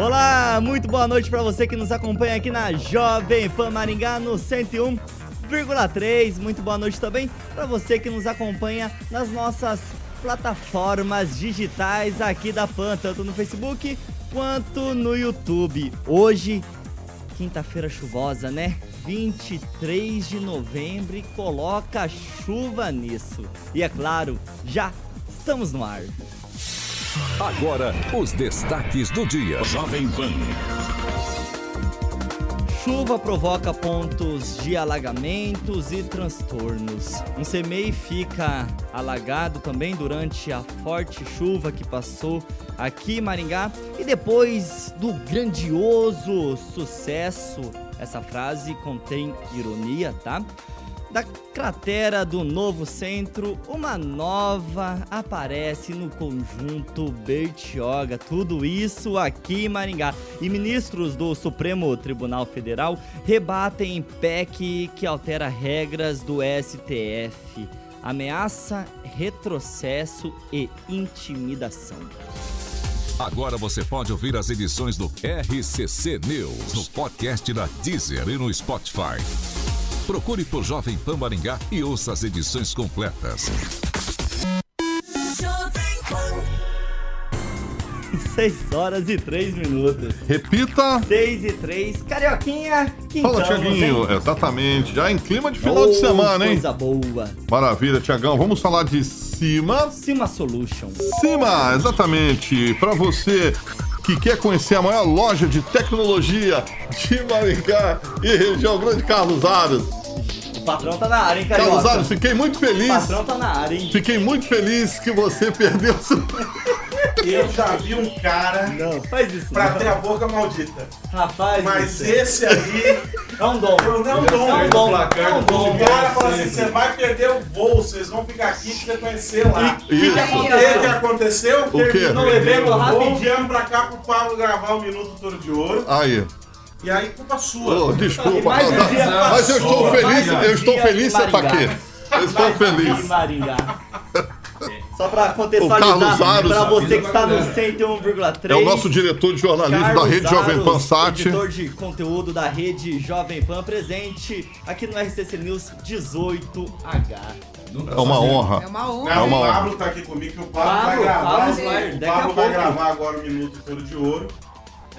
Olá, muito boa noite para você que nos acompanha aqui na Jovem Pan Maringá no 101,3. Muito boa noite também para você que nos acompanha nas nossas plataformas digitais aqui da Pan, tanto no Facebook quanto no YouTube. Hoje, quinta-feira chuvosa, né? 23 de novembro e coloca chuva nisso. E é claro, já estamos no ar. Agora, os destaques do dia. Jovem Pan. Chuva provoca pontos de alagamentos e transtornos. Um CMEI fica alagado também durante a forte chuva que passou aqui em Maringá. E depois do grandioso sucesso, essa frase contém ironia, tá? Da cratera do novo centro, uma nova aparece no conjunto Bertioga. Tudo isso aqui em Maringá. E ministros do Supremo Tribunal Federal rebatem PEC que altera regras do STF. Ameaça, retrocesso e intimidação. Agora você pode ouvir as edições do RCC News no podcast da Deezer e no Spotify. Procure por Jovem Pan Maringá e ouça as edições completas. 6 horas e 3 minutos. Repita. 6 e 3. Carioquinha, que Fala, Tiaguinho. Exatamente. Já em clima de final de Oh, semana, hein? Coisa boa. Maravilha, Tiagão. Vamos falar de cima. Cima Solution. Cima, exatamente. Para você que quer conhecer a maior loja de tecnologia de Maringá e região grande, Carlos Aros. O patrão tá na área, hein, Carioca? Carlos fiquei muito O feliz. patrão tá na área, hein? Fiquei muito feliz que você perdeu seu... Eu já vi um cara Não, faz isso pra não. ter a boca maldita. Rapaz, Mas esse aí é um dom. eu não dou. É um dom. É um dom. O cara fala assim: você vai perder o voo, vocês vão ficar aqui pra você conhecer lá. E o que, que Isso. O que, que aconteceu? O o evento Vou rapidinho. pra cá pro Pablo gravar o Minuto Toro de Ouro. Aí. E aí, culpa sua. Ô, desculpa, Mais Carlos dia- Aros. Mas eu estou Mais feliz, um eu estou feliz aqui. Eu estou feliz. Só Carlos contextualizar, Aros. pra você que está no 101,3. É o nosso diretor de jornalismo da Carlos Rede Jovem Pan Aros, Sat. editor de conteúdo da Rede Jovem Pan, presente aqui no RCC News 18H. É uma honra. É uma honra. Não, É uma o. Pablo tá aqui comigo, que o Pablo, Pablo, vai gravar. Pablo esse- vai, o Pablo vai gravar agora o Minuto Toro de Ouro.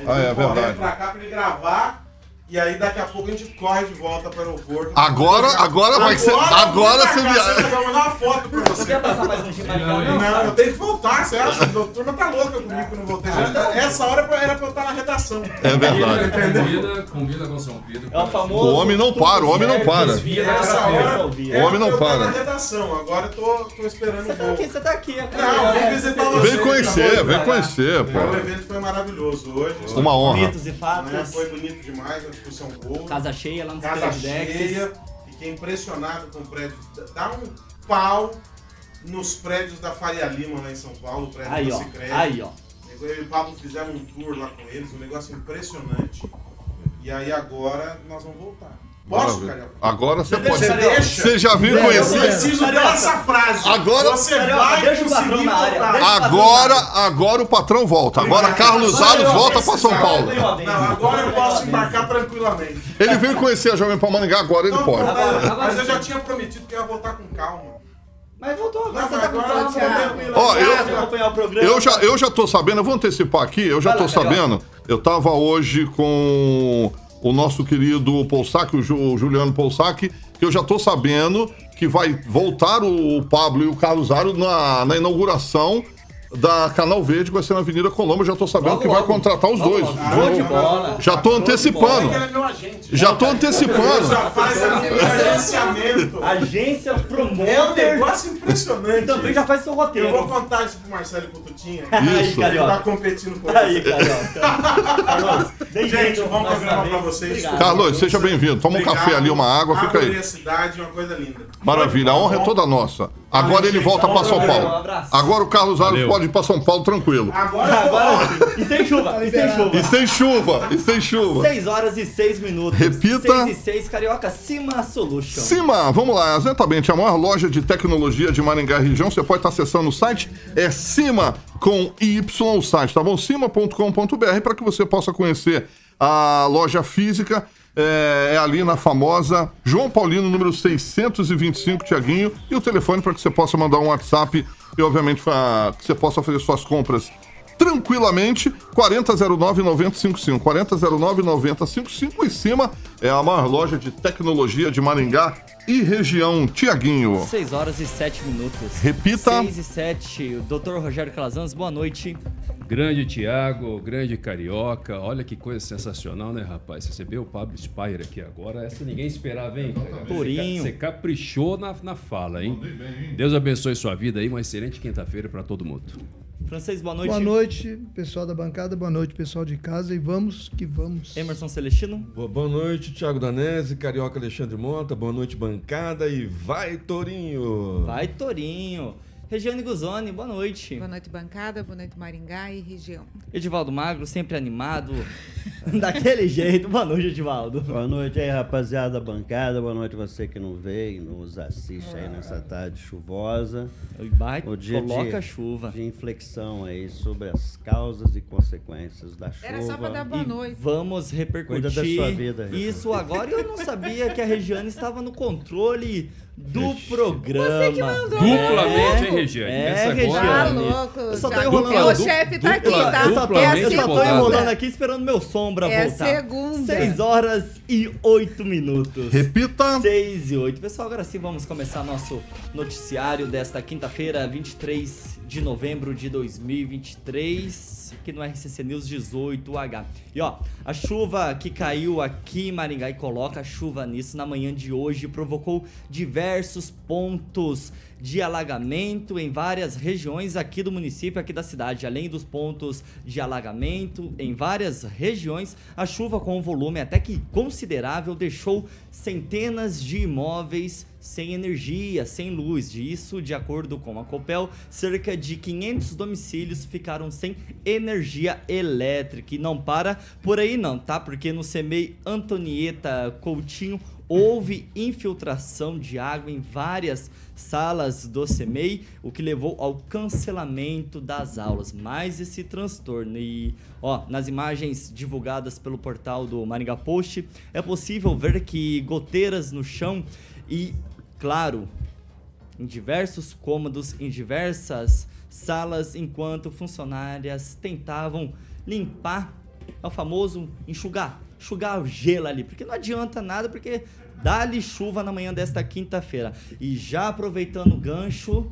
Ah, é verdade. pra cá pra ele gravar. E aí daqui a pouco a gente corre de volta para o aeroporto. Agora- agora vai ser- agora você viaja. Eu vou mandar uma foto pra Você você. quer passar mais um dia em Maringá? Não, não, eu tenho que voltar, você acha? A turma tá louca comigo que eu não voltei. Já- essa hora era pra eu estar na redação. É verdade. Convida, convida com São Pedro. É o famoso. O homem não para, o homem não para. Essa hora era O homem não pra eu para. na redação. Agora eu tô, tô esperando Você o tá voo. aqui, você tá aqui. Não, vem visitar você. Vem conhecer, vem conhecer, O pô. evento foi maravilhoso hoje. Uma honra. Mitos e Né? fatos. Foi bonito demais, discussão. Casa cheia lá no Casa cheia. Fiquei impressionado com o prédio. Dá um pau nos prédios da Faria Lima lá em São Paulo, o prédio Aí, do. Cicred. Aí, ó. Eu e o Pablo fizemos um tour lá com eles, um negócio impressionante. E aí agora nós vamos voltar. Posso. Carioca? Agora você pode. Você deixa? Você já viu Eu conhecer? preciso Carioca. dessa frase. Agora- Você vai deixa o conseguir na área, voltar. deixa- Agora, agora o patrão volta. Agora Carlos Aros volta pra São Paulo. Não, agora eu posso embarcar tranquilamente. Ele veio conhecer a Jovem Pan Maringá, agora ele Não, pode. mas eu já tinha prometido que eu ia voltar com calma. Mas voltou agora, você tá com eu. Ó, eu- o. Eu já, eu já tô sabendo, eu vou antecipar aqui, eu já tô sabendo. Eu tava hoje com o nosso querido Poussac, o, Ju- o Juliano Poussac, que eu já tô sabendo que vai voltar o Pablo e o Carlos Aro na, na inauguração da Canal Verde, que vai ser na Avenida Colombo. Já tô sabendo Logo, que vai logo. contratar os Logo, dois. Show de bola. Já tô antecipando. É. Já tô antecipando. Já faz a- o agenciamento. Agência É um negócio impressionante. Também já faz seu roteiro. Eu vou contar isso pro Marcelo e pro Tutinha. Aí, Isso. Ele tá competindo com Aí, você. Carioca. Carlos, Gente, bom programa pra vocês. Obrigado. Carlos, seja bem-vindo. Toma um café ali, uma água, fica aí. a cidade, uma coisa linda. Maravilha, a honra é toda nossa. Agora ele volta pra São Paulo. Agora o Carlos Valeu. pode ir pra São Paulo tranquilo. Agora, Agora sim. E sem chuva, e sem chuva. E sem chuva, e sem chuva. 6 horas e 6 minutos. Repita. 6 e 6, Carioca, Cima Solution. Cima, vamos lá, exatamente, a maior loja de tecnologia de Maringá e região, você pode estar acessando o site, é Cima com Y o site, tá bom? Cima.com.br para que você possa conhecer a loja física, é, é ali na famosa João Paulino, número 625, Tiaguinho, e o telefone para que você possa mandar um WhatsApp e, obviamente, pra que você possa fazer suas compras tranquilamente 4009-9055. 4009-9055 em cima é a maior loja de tecnologia de Maringá e região. Tiaguinho. 6 horas e 7 minutos. Repita. 6 e 7. O doutor Rogério Calazans, boa noite. Grande Tiago, grande Carioca. Olha que coisa sensacional, né, rapaz? Recebeu o Pablo Spire aqui agora. Essa ninguém esperava, hein? cara? Tourinho. Você ca- você caprichou na, na fala, hein? Deus abençoe sua vida aí. Uma excelente quinta-feira pra todo mundo. Francês, boa noite. Boa noite, pessoal da bancada, boa noite, pessoal de casa, e vamos que vamos. Emerson Celestino. Boa, boa noite, Thiago Danese, Carioca Alexandre Mota, boa noite, bancada, e vai, Torinho! Vai, Torinho. Regiane Guzoni, boa noite. Boa noite, bancada. Boa noite, Maringá e região. Edivaldo Magro, sempre animado. Daquele jeito. Boa noite, Edivaldo. Boa noite aí, rapaziada da bancada. Boa noite você que não veio e nos assiste aí nessa tarde chuvosa. Vai, O dia coloca de, chuva. de inflexão aí sobre as causas e consequências da chuva. Era só pra dar boa E noite. vamos repercutir Cuida da sua vida, isso agora. Eu não sabia que a Regiane estava no controle do programa. Você que mandou. Duplamente, hein, Regiane? É, Essa Regiane. Tá agora- louco. Eu só tô enrolando. O Dupla- chefe tá aqui, tá? Eu só tô, é eu só tô enrolando aqui esperando meu sombra É voltar. segunda. 6 horas e 8 minutos. Repita. 6 e 8. Pessoal, agora sim vamos começar nosso noticiário desta quinta-feira, 23 de novembro de 2023, aqui no RCC News 18H. E ó, a chuva que caiu aqui em Maringá e coloca chuva nisso na manhã de hoje provocou diversos pontos de alagamento em várias regiões aqui do município, aqui da cidade. Além dos pontos de alagamento em várias regiões, a chuva com um volume até que considerável deixou centenas de imóveis sem energia, sem luz. Isso, de acordo com a Copel, cerca de 500 domicílios ficaram sem energia elétrica. E não para por aí não, tá? Porque no CEMEI Antonieta Coutinho houve infiltração de água em várias salas do CEMEI, o que levou ao cancelamento das aulas. Mais esse transtorno. E, ó, nas imagens divulgadas pelo portal do Maringá Post, é possível ver que goteiras no chão e, claro, em diversos cômodos, em diversas salas, enquanto funcionárias tentavam limpar, é o famoso enxugar, enxugar o gelo ali, porque não adianta nada, porque dá-lhe chuva na manhã desta quinta-feira. E já aproveitando o gancho,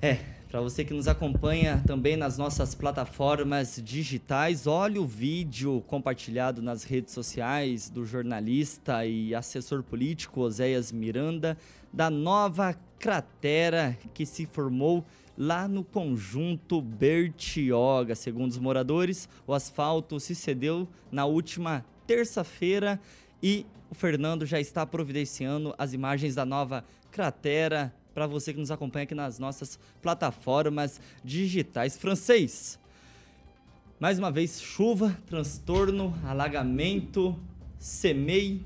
é, para você que nos acompanha também nas nossas plataformas digitais, olhe o vídeo compartilhado nas redes sociais do jornalista e assessor político Oséias Miranda da nova cratera que se formou lá no conjunto Bertioga. Segundo os moradores, o asfalto se cedeu na última terça-feira e o Fernando já está providenciando as imagens da nova cratera para você que nos acompanha aqui nas nossas plataformas digitais. Francês, mais uma vez, chuva, transtorno, alagamento, semei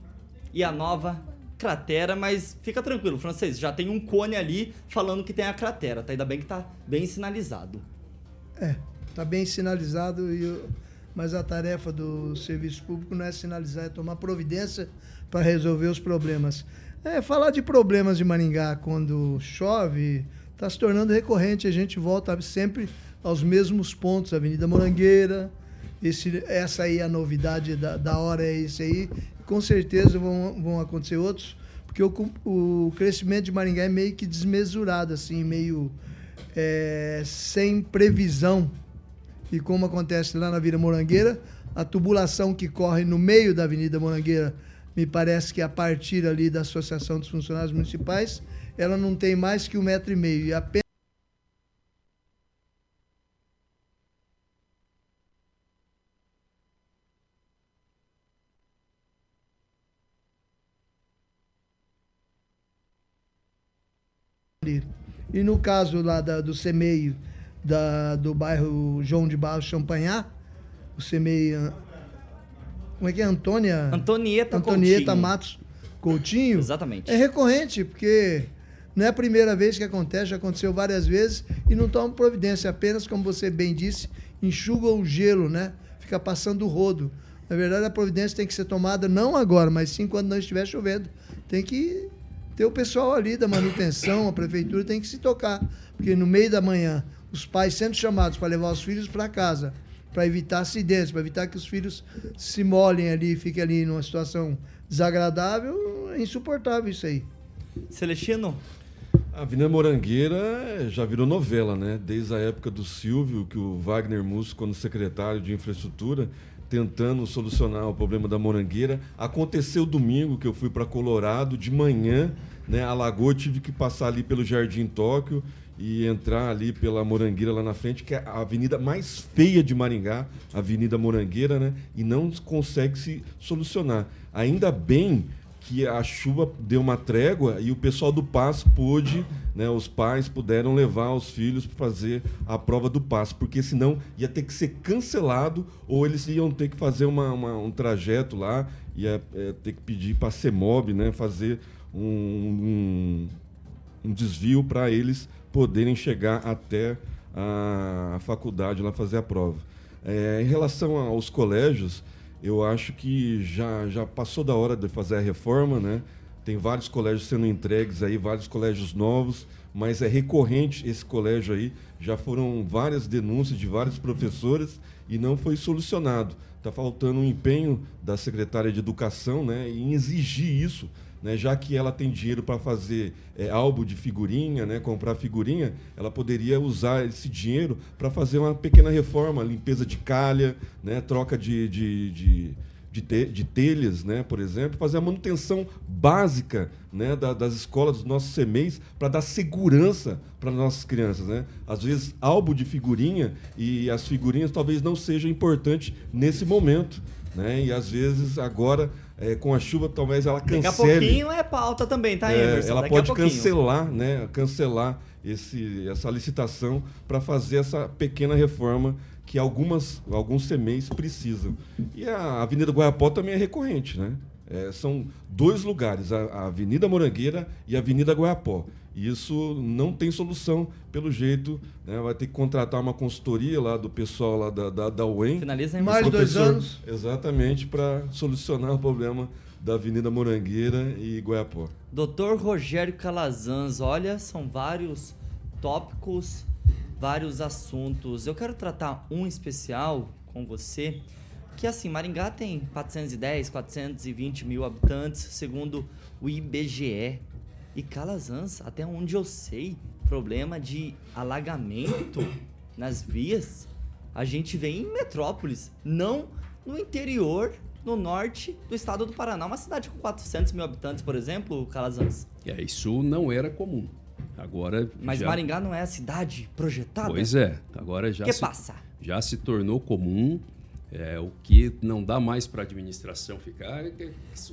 e a nova cratera, mas fica tranquilo, francês, já tem um cone ali falando que tem a cratera, tá? Ainda bem que tá bem sinalizado. É, tá bem sinalizado, e eu- mas a tarefa do serviço público não é sinalizar, é tomar providência para resolver os problemas. É, falar de problemas de Maringá quando chove está se tornando recorrente, a gente volta sempre aos mesmos pontos, Avenida Morangueira, Esse, essa aí é a novidade da, da hora, é isso aí. Com certeza vão, vão acontecer outros, porque o, o crescimento de Maringá é meio que desmesurado, assim, meio é, sem previsão. E como acontece lá na Vila Morangueira, a tubulação que corre no meio da Avenida Morangueira, me parece que a partir ali da Associação dos Funcionários Municipais, ela não tem mais que um metro e meio. E apenas E no caso lá da, do CEMEI, da, do bairro João de Barros Champanhar, o CEMEI. ah, Como é que é? Antônia. Antonieta Antonieta Coutinho. Matos Coutinho. Exatamente. É recorrente, porque não é a primeira vez que acontece, já aconteceu várias vezes e não toma providência, apenas, como você bem disse, enxuga o gelo, né? Fica passando o rodo. Na verdade, a providência tem que ser tomada não agora, mas sim quando não estiver chovendo. Tem que ter o pessoal ali da manutenção, a prefeitura tem que se tocar. Porque no meio da manhã, os pais sendo chamados para levar os filhos para casa, para evitar acidentes, para evitar que os filhos se molhem ali, fiquem ali numa situação desagradável, é insuportável isso aí. Celestino, A Avenida Morangueira já virou novela, né? Desde a época do Silvio, que o Wagner Musso, quando secretário de infraestrutura, tentando solucionar o problema da Morangueira. Aconteceu domingo que eu fui para Colorado de manhã, né? Alagou, eu tive que passar ali pelo Jardim Tóquio e entrar ali pela Morangueira lá na frente, que é a avenida mais feia de Maringá, Avenida Morangueira, né? E não consegue se solucionar. Ainda bem que a chuva deu uma trégua e o pessoal do passo pôde, né, os pais puderam levar os filhos para fazer a prova do passo, porque senão ia ter que ser cancelado ou eles iam ter que fazer uma, uma- um trajeto lá, ia é, ter que pedir para a CEMOB, né, fazer um, um, um desvio para eles poderem chegar até a, faculdade lá fazer a prova. É, em relação aos colégios, eu acho que já, já passou da hora de fazer a reforma, né? Tem vários colégios sendo entregues aí, vários colégios novos, mas é recorrente esse colégio aí. Já foram várias denúncias de vários professores e não foi solucionado. Está faltando um empenho da secretária de Educação né, em exigir isso, né, já que ela tem dinheiro para fazer é, álbum de figurinha, né, comprar figurinha, ela poderia usar esse dinheiro para fazer uma pequena reforma, limpeza de calha, né, troca de, de, de, de, te- de telhas, né, por exemplo, fazer a manutenção básica né, da- das escolas, dos nossos CMEs, para dar segurança para nossas crianças. Né? Às vezes, álbum de figurinha e as figurinhas talvez não sejam importantes nesse momento. Né? E às vezes, agora, eh, com a chuva, talvez ela cancele. daqui a pouquinho é pauta também, tá, É, Emerson? ela Daqui a pode cancelar, né? Cancelar esse, essa licitação para fazer essa pequena reforma que algumas, alguns CMEs precisam. E a Avenida Guaiapó também é recorrente, né? É, são dois lugares, a, a Avenida Morangueira e a Avenida Guaiapó. E isso não tem solução, pelo jeito. Né? Vai ter que contratar uma consultoria lá do pessoal lá da, da, da UEM. Finaliza aí, Mais dois anos. Exatamente, para solucionar o problema da Avenida Morangueira e Guaiapó. Doutor Rogério Calazans, olha, são vários tópicos, vários assuntos. Eu quero tratar um especial com você, que assim, Maringá tem 410, 420 mil habitantes, segundo o IBGE. E Calazans, até onde eu sei, problema de alagamento nas vias, a gente vê em metrópoles, não no interior, no norte do estado do Paraná. Uma cidade com 400 mil habitantes, por exemplo, Calazans. É, isso não era comum. Agora. Mas já- Maringá não é a cidade projetada? Pois é, agora já Que se, passa? já se tornou comum. É, o que não dá mais para a administração ficar é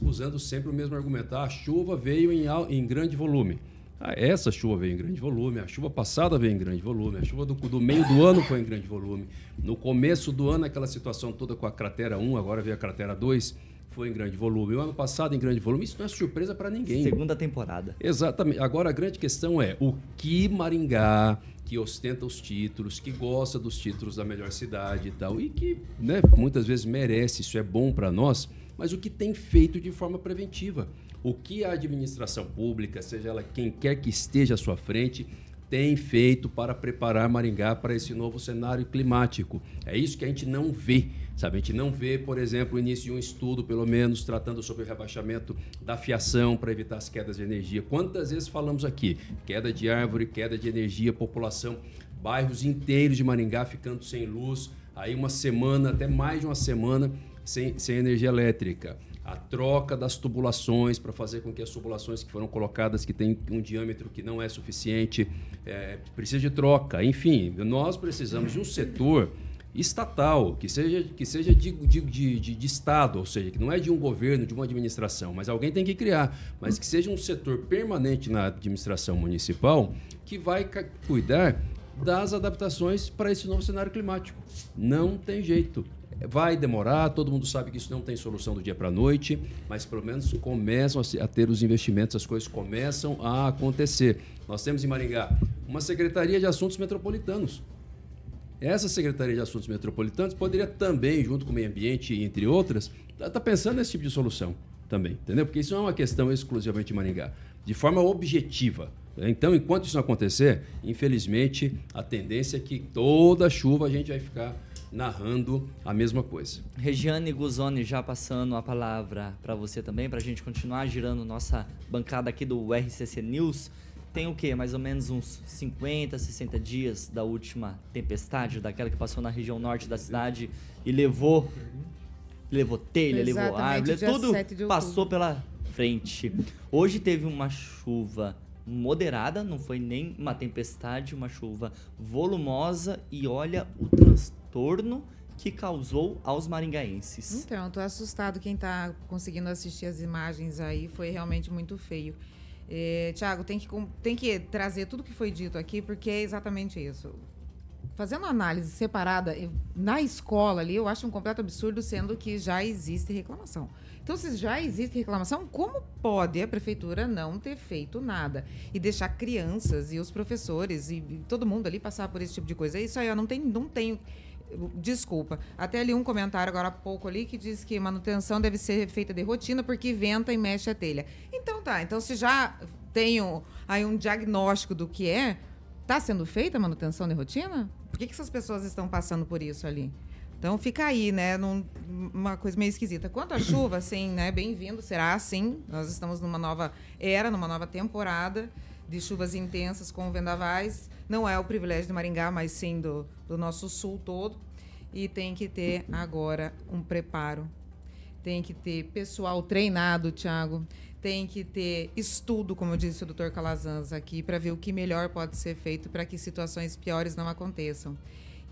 usando sempre o mesmo argumento. Ah, a chuva veio em, em grande volume. Ah, essa chuva veio em grande volume, a chuva passada veio em grande volume, a chuva do, do meio do ano foi em grande volume. No começo do ano, aquela situação toda com a cratera 1, agora veio a cratera 2, foi em grande volume. O ano passado em grande volume, isso não é surpresa para ninguém. Segunda temporada. Exatamente. Agora a grande questão é o que Maringá, que ostenta os títulos, que gosta dos títulos da melhor cidade e tal, e que né, muitas vezes merece, isso é bom para nós, mas o que tem feito de forma preventiva. O que a administração pública, seja ela quem quer que esteja à sua frente, tem feito para preparar Maringá para esse novo cenário climático. É isso que a gente não vê. Sabe, a gente não vê, por exemplo, o início de um estudo, pelo menos, tratando sobre o rebaixamento da fiação para evitar as quedas de energia. Quantas vezes falamos aqui? Queda de árvore, queda de energia, população, bairros inteiros de Maringá ficando sem luz, aí uma semana, até mais de uma semana, sem, sem energia elétrica a troca das tubulações para fazer com que as tubulações que foram colocadas, que têm um diâmetro que não é suficiente, é, precisa de troca. Enfim, nós precisamos de um setor estatal, que seja, que seja de, de, de, de, Estado, ou seja, que não é de um governo, de uma administração, mas alguém tem que criar, mas que seja um setor permanente na administração municipal que vai cuidar das adaptações para esse novo cenário climático. Não tem jeito. Vai demorar, todo mundo sabe que isso não tem solução do dia para a noite, mas pelo menos começam a ter os investimentos, as coisas começam a acontecer. Nós temos em Maringá uma Secretaria de Assuntos Metropolitanos. Essa Secretaria de Assuntos Metropolitanos poderia também, junto com o meio ambiente, entre outras, estar tá pensando nesse tipo de solução também, entendeu? Porque isso não é uma questão exclusivamente de Maringá, de forma objetiva. Então, enquanto isso não acontecer, infelizmente, a tendência é que toda chuva a gente vai ficar narrando a mesma coisa. Regiane Guzoni, já passando a palavra para você também, para a gente continuar girando nossa bancada aqui do RCC News. Tem o quê? Mais ou menos uns 50, 60 dias da última tempestade, daquela que passou na região norte da cidade e levou levou telha, levou árvore, tudo passou pela frente. Hoje teve uma chuva moderada, não foi nem uma tempestade, uma chuva volumosa e olha o transtorno que causou aos maringaenses. Então, tô assustado quem está conseguindo assistir as imagens aí, foi realmente muito feio. É, Tiago, tem que, tem que trazer tudo que foi dito aqui, porque é exatamente isso. Fazendo análise separada, na escola ali, eu acho um completo absurdo, sendo que já existe reclamação. Então, se já existe reclamação, como pode a prefeitura não ter feito nada e deixar crianças e os professores e, todo mundo ali passar por esse tipo de coisa? Isso aí eu não tenho, não tenho desculpa. Até ali um comentário agora há pouco ali que diz que manutenção deve ser feita de rotina porque venta e mexe a telha. Então tá, então se já tenho aí um diagnóstico do que é, está sendo feita a manutenção de rotina? Por que, que essas pessoas estão passando por isso ali? Então fica aí, né, num, uma coisa meio esquisita. Quanto à chuva, sim, né, bem-vindo, será assim. Nós estamos numa nova era, numa nova temporada de chuvas intensas com vendavais. Não é o privilégio de Maringá, mas sim do, do nosso sul todo. E tem que ter agora um preparo. Tem que ter pessoal treinado, Tiago. Tem que ter estudo, como disse o doutor Calazans aqui, para ver o que melhor pode ser feito para que situações piores não aconteçam.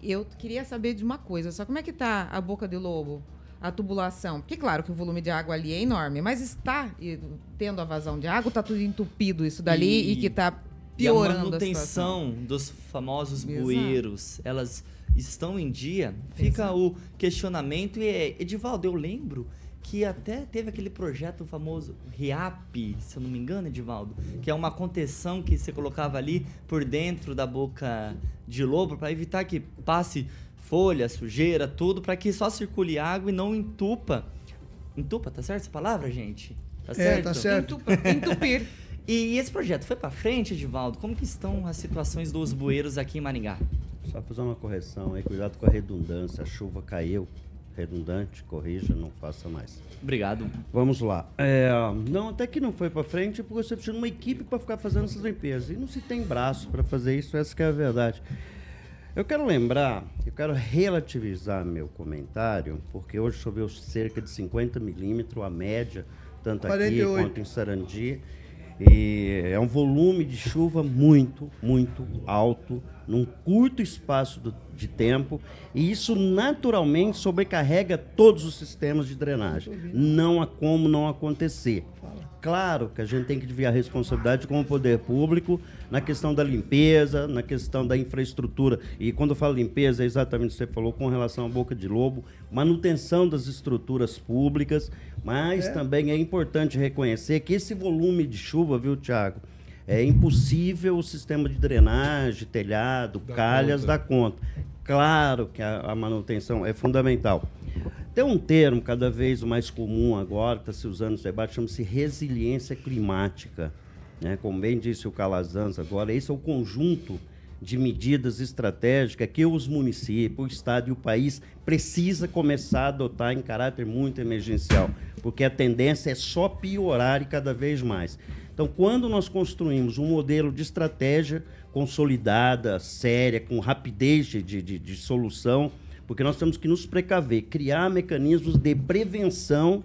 Eu queria saber de uma coisa, só como é que está a boca de lobo? a tubulação. Porque, claro, que o volume de água ali é enorme, mas está tendo a vazão de água, está tudo entupido isso dali e, e que está piorando e a manutenção a dos famosos Exato. bueiros, elas estão em dia? Fica Exato. o questionamento. E, Edivaldo, eu lembro que até teve aquele projeto famoso RIAP, se eu não me engano, Edivaldo, que é uma contenção que você colocava ali por dentro da boca de lobo para evitar que passe folha, sujeira, tudo, para que só circule água e não entupa. Entupa, tá certo essa palavra, gente? Tá certo? É, tá certo. Entupa, entupir. e esse projeto foi para frente, Edivaldo? Como que estão as situações dos bueiros aqui em Maringá? Só fazer uma correção aí, cuidado com a redundância. A chuva caiu, redundante, corrija, não faça mais. Obrigado. Vamos lá. É, não, até que não foi para frente, porque você precisa de uma equipe para ficar fazendo essas limpezas. E não se tem braço para fazer isso, essa é a verdade. Eu quero lembrar, eu quero relativizar meu comentário, porque hoje choveu cerca de 50 milímetros, a média, tanto 48. aqui quanto em Sarandi. E é um volume de chuva muito, muito alto, num curto espaço do, de tempo, e isso naturalmente sobrecarrega todos os sistemas de drenagem. Não há como não acontecer. Claro que a gente tem que dividir a responsabilidade com o poder público na questão da limpeza, na questão da infraestrutura. E quando eu falo limpeza, é exatamente o que você falou com relação à boca de lobo, manutenção das estruturas públicas, mas é. também é importante reconhecer que esse volume de chuva, viu, Tiago? É impossível o sistema de drenagem, telhado, dá calhas conta. dar conta. Claro que a, a manutenção é fundamental. Tem um termo cada vez mais comum agora, está se usando no debate, chama-se resiliência climática. né? como bem disse o Calazans agora, esse é o conjunto de medidas estratégicas que os municípios, o Estado e o país precisa começar a adotar em caráter muito emergencial, porque a tendência é só piorar e cada vez mais. Então, quando nós construímos um modelo de estratégia consolidada, séria, com rapidez de, de, de solução, porque nós temos que nos precaver, criar mecanismos de prevenção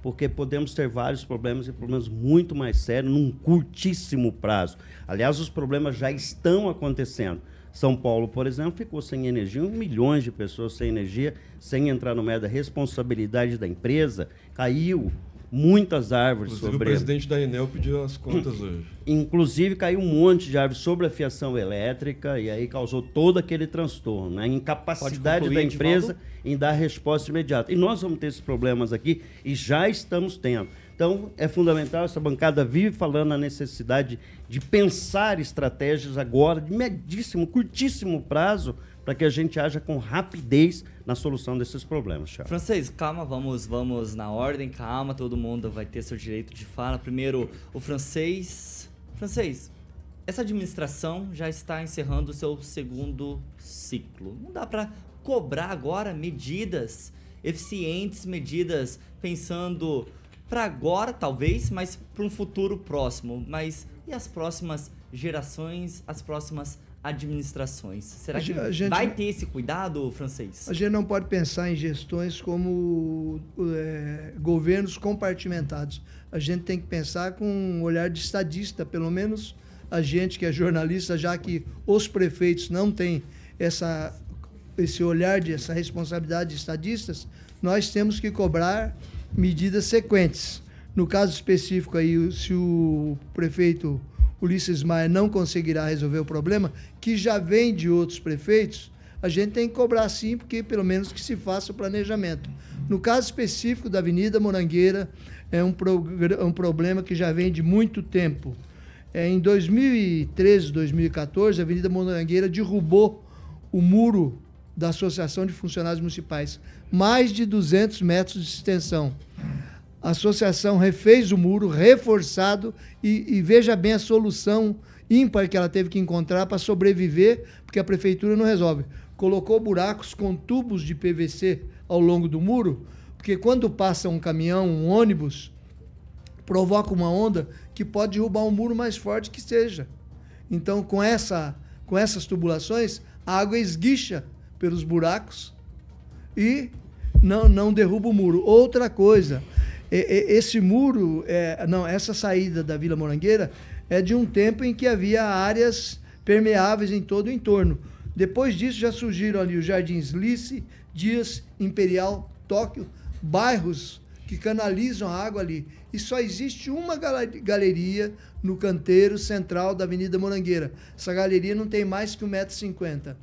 porque podemos ter vários problemas e problemas muito mais sérios num curtíssimo prazo. Aliás, os problemas já estão acontecendo. São Paulo, por exemplo, ficou sem energia, milhões de pessoas sem energia, sem entrar no meio da responsabilidade da empresa, caiu muitas árvores Inclusive, sobre. O presidente da Enel pediu as contas hoje. Inclusive, caiu um monte de árvores sobre a fiação elétrica e aí causou todo aquele transtorno, né? Incapacidade da empresa em dar resposta imediata. E nós vamos ter esses problemas aqui e já estamos tendo. Então, é fundamental, essa bancada vive falando na necessidade de pensar estratégias agora, de medíssimo, curtíssimo prazo, para que a gente haja com rapidez na solução desses problemas. Francês, calma, vamos, vamos na ordem, calma, todo mundo vai ter seu direito de fala. Primeiro, o francês. Francês, essa administração já está encerrando o seu segundo ciclo. Não dá para cobrar agora medidas eficientes, medidas pensando para agora, talvez, mas para um futuro próximo. Mas e as próximas gerações, as próximas administrações. Será que gente, vai ter esse cuidado, francês? A gente não pode pensar em gestões como é, governos compartimentados. A gente tem que pensar com um olhar de estadista, pelo menos a gente que é jornalista, já que os prefeitos não têm essa, esse olhar de essa responsabilidade de estadistas, nós temos que cobrar medidas sequentes. No caso específico aí, se o prefeito Ulisses Maia não conseguirá resolver o problema, que já vem de outros prefeitos, a gente tem que cobrar sim, porque pelo menos que se faça o planejamento. No caso específico da Avenida Morangueira, é um, pro, um problema que já vem de muito tempo. É, em 2013, 2014, a Avenida Morangueira derrubou o muro da Associação de Funcionários Municipais, mais de 200 metros de extensão a associação refez o muro, reforçado, e, e veja bem a solução ímpar que ela teve que encontrar para sobreviver, porque a prefeitura não resolve. Colocou buracos com tubos de PVC ao longo do muro, porque quando passa um caminhão, um ônibus, provoca uma onda que pode derrubar um muro mais forte que seja. Então, com, essa, com essas tubulações, a água esguicha pelos buracos e não, não derruba o muro. Outra coisa, esse muro, é, não, essa saída da Vila Morangueira é de um tempo em que havia áreas permeáveis em todo o entorno. Depois disso já surgiram ali os Jardins Lice, Dias, Imperial, Tóquio, bairros que canalizam a água ali. E só existe uma galeria no canteiro central da Avenida Morangueira. Essa galeria não tem mais que 1,50m.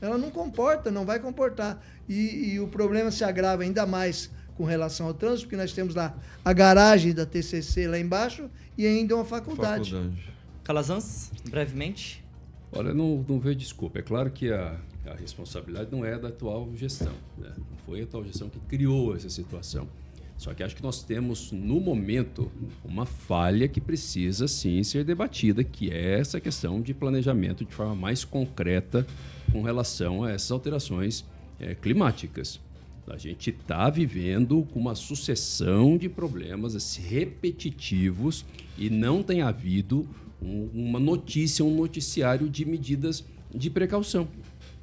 Ela não comporta, não vai comportar. E, e o problema se agrava ainda mais com relação ao trânsito, porque nós temos lá a garagem da TCC lá embaixo e ainda uma faculdade. faculdade. Calazans, brevemente. Olha, não, não vejo desculpa. É claro que a, a responsabilidade não é da atual gestão. Né? Não foi a atual gestão que criou essa situação. Só que acho que nós temos, no momento, uma falha que precisa sim ser debatida, que é essa questão de planejamento de forma mais concreta com relação a essas alterações é, climáticas. A gente está vivendo com uma sucessão de problemas assim, repetitivos e não tem havido um, uma notícia, um noticiário de medidas de precaução.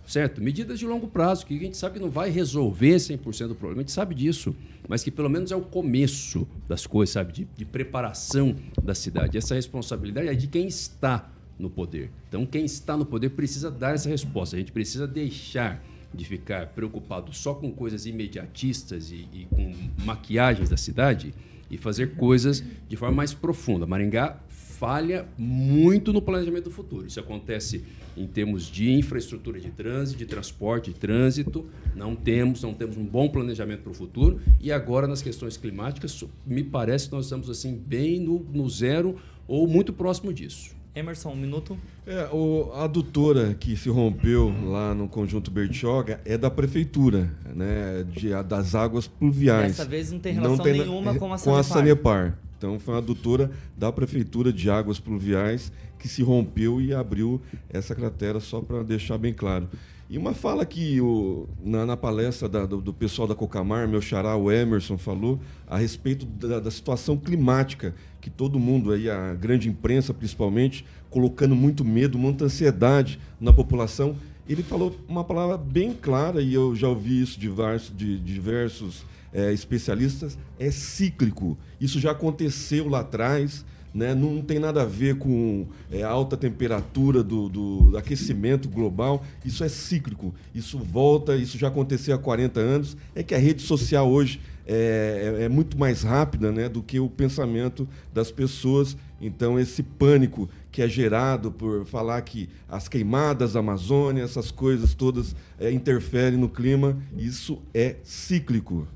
Certo? Medidas de longo prazo, que a gente sabe que não vai resolver 100% do problema, a gente sabe disso, mas que pelo menos é o começo das coisas, sabe? De, de preparação da cidade. Essa responsabilidade é de quem está no poder. Então, quem está no poder precisa dar essa resposta. A gente precisa deixar de ficar preocupado só com coisas imediatistas e, e, com maquiagens da cidade e fazer coisas de forma mais profunda. Maringá falha muito no planejamento do futuro. Isso acontece em termos de infraestrutura de trânsito, de transporte, de trânsito. Não temos, não temos um bom planejamento para o futuro. E agora nas questões climáticas, me parece que nós estamos assim bem no, no zero ou muito próximo disso. Emerson, um minuto. É, o, a adutora que se rompeu lá no conjunto Bertioga é da prefeitura, né? De, das águas pluviais. Dessa vez não tem relação não tem nenhuma com a Sanepar. Com a Sanepar. Então foi uma adutora da Prefeitura de Águas Pluviais que se rompeu e abriu essa cratera, só para deixar bem claro. E uma fala que o, na, na palestra da, do, do, pessoal da Cocamar, meu xará, o Emerson, falou a respeito da, da, situação climática, que todo mundo aí, a grande imprensa principalmente, colocando muito medo, muita ansiedade na população. Ele falou uma palavra bem clara, e eu já ouvi isso de diversos, de diversos é, especialistas, é cíclico. Isso já aconteceu lá atrás, né? não tem nada a ver com é, alta temperatura do, do, aquecimento global, isso é cíclico, isso volta, isso já aconteceu há 40 anos. É que a rede social hoje é, é, é muito mais rápida né, do que o pensamento das pessoas. Então, esse pânico que é gerado por falar que as queimadas da Amazônia, essas coisas todas é, interferem no clima, isso é cíclico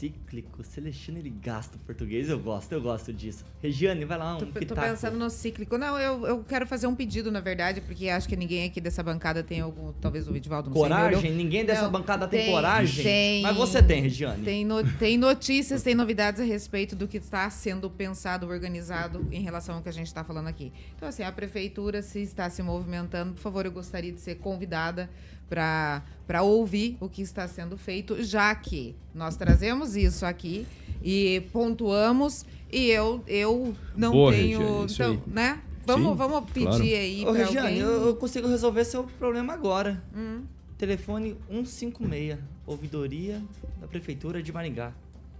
cíclico. Celestino, ele gasta o português. Eu gosto, eu gosto disso. Regiane, vai lá, um tô, pitaco. tô pensando no cíclico. Não, eu, eu quero fazer um pedido, na verdade, porque acho que ninguém aqui dessa bancada tem algum... Talvez o Edivaldo não Coragem? Sei, ninguém dessa não, bancada tem, tem, coragem? Tem. Mas você tem, Regiane. Tem, no, tem notícias, tem novidades a respeito do que está sendo pensado, organizado em relação ao que a gente está falando aqui. Então, assim, a prefeitura, se está se movimentando, por favor, eu gostaria de ser convidada para ouvir o que está sendo feito, já que nós trazemos isso aqui e pontuamos e eu, eu não Boa, tenho. Regiane, então, né? Vamos, Sim, vamos pedir claro. aí para Regiane, alguém. eu, eu consigo resolver seu problema agora. Hum. Telefone 156, ouvidoria da Prefeitura de Maringá.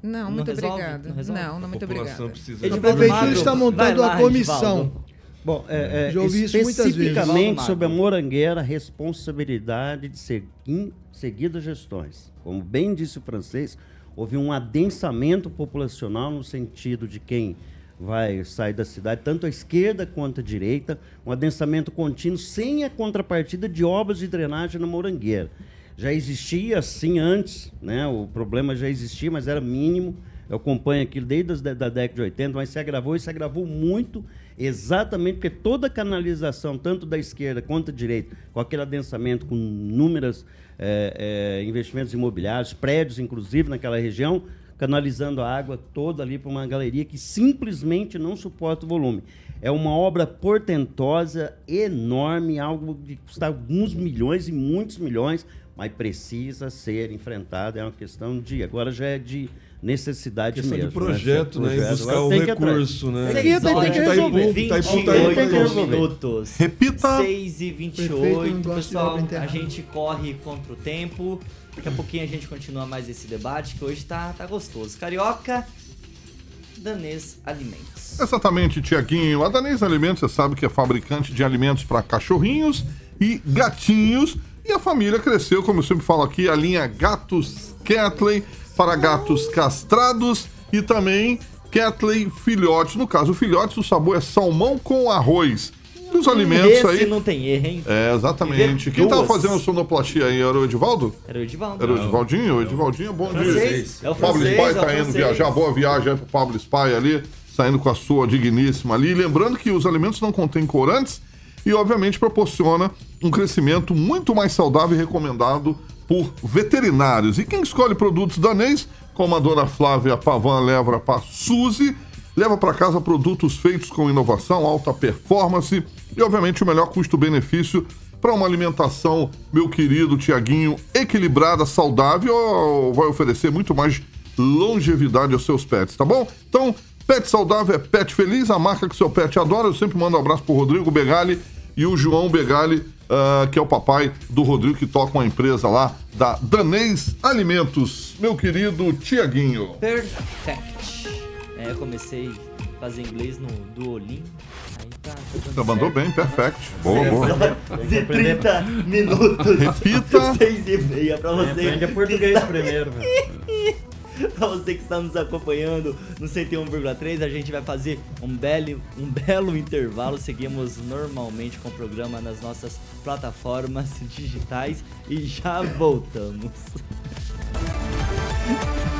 Não, Não muito resolve? obrigada. Não? Não, não, muito obrigada. A prefeitura está vai montando lá, a comissão. Edivaldo. Bom, é, é, Já ouvi isso muitas vezes. especificamente sobre a morangueira, responsabilidade de segui- seguidas gestões. Como bem disse o francês, houve um adensamento populacional no sentido de quem vai sair da cidade, tanto a esquerda quanto a direita, um adensamento contínuo sem a contrapartida de obras de drenagem na morangueira. Já existia assim antes, né? o problema já existia, mas era mínimo. Eu acompanho aquilo desde de- da década de 80, mas se agravou e se agravou muito, exatamente porque toda a canalização, tanto da esquerda quanto da direita, com aquele adensamento, com inúmeros eh, eh, investimentos imobiliários, prédios, inclusive, naquela região, canalizando a água toda ali para uma galeria que simplesmente não suporta o volume. É uma obra portentosa, enorme, algo de custar alguns milhões e muitos milhões, mas precisa ser enfrentada. É uma questão de. Agora já é de necessidade Questão mesmo. de projeto, né? E Projeto. buscar Agora o recurso, né? Tem que, tem, tem que resolver. e Itaipu, Itaipu, 28 tem que resolver. minutos. Repita. 6 e Prefeito não 28, gosta de pessoal. A gente corre contra o tempo. Daqui a pouquinho a gente continua mais esse debate, que hoje tá, tá gostoso. Carioca, Danês Alimentos. Exatamente, Tiaguinho. A Danês Alimentos, você sabe que é fabricante de alimentos para cachorrinhos e gatinhos. E a família cresceu, como eu sempre falo aqui, a linha Gatos Catley para gatos castrados e também Catley Filhotes. No caso, filhotes, o sabor é salmão com arroz. E os alimentos Esse aí. não tem erro, hein? É, exatamente. Quem tava fazendo a sonoplastia aí era o Edivaldo? Era o Edivaldo. Era o Edivaldinho? O Edivaldinho, bom dia. Francês. É o Pablo francês, Spy é tá indo viajar, boa viagem aí pro Pablo Spy ali, saindo com a sua digníssima ali. Lembrando que os alimentos não contêm corantes e, obviamente, proporciona um crescimento muito mais saudável e recomendado por veterinários. E quem escolhe produtos danês, como a dona Flávia Pavan leva para Suzy, leva para casa produtos feitos com inovação, alta performance e, obviamente, o melhor custo-benefício para uma alimentação, meu querido Tiaguinho, equilibrada, saudável, vai oferecer muito mais longevidade aos seus pets, tá bom? Então, pet saudável é pet feliz, a marca que seu pet adora. Eu sempre mando um abraço pro Rodrigo Begali e o João Begali, ah, que é o papai do Rodrigo, que toca uma empresa lá da Danês Alimentos. Meu querido Tiaguinho. Perfect. É, eu comecei a fazer inglês no Duolingo. Aí tá, tá mandou bem, perfect. Boa, boa. De 30 minutos. Repita. 6 e meia pra você. Aprende português primeiro, velho. Pra você que está nos acompanhando no 101,3, a gente vai fazer um belo, um belo intervalo. Seguimos normalmente com o programa nas nossas plataformas digitais e já voltamos.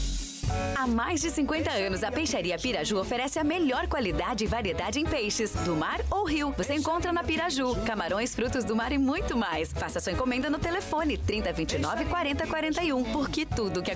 Há mais de 50 anos, a Peixaria Piraju oferece a melhor qualidade e variedade em peixes, do mar ou rio. Você encontra na Piraju, camarões, frutos do mar e muito mais. Faça sua encomenda no telefone 3029 4041, porque tudo que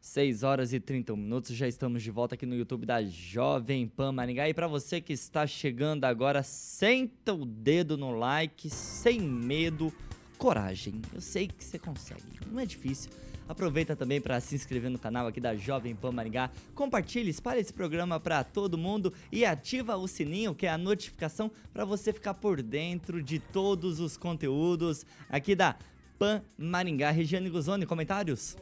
6 horas e 31 minutos, já estamos de volta aqui no YouTube da Jovem Pan Maringá. E para você que está chegando agora, senta o dedo no like, sem medo, coragem. Eu sei que você consegue, não é difícil. Aproveita também para se inscrever no canal aqui da Jovem Pan Maringá. Compartilhe, espalhe esse programa para todo mundo e ativa o sininho, que é a notificação para você ficar por dentro de todos os conteúdos aqui da Pan Maringá. Regiane Guzoni, comentários?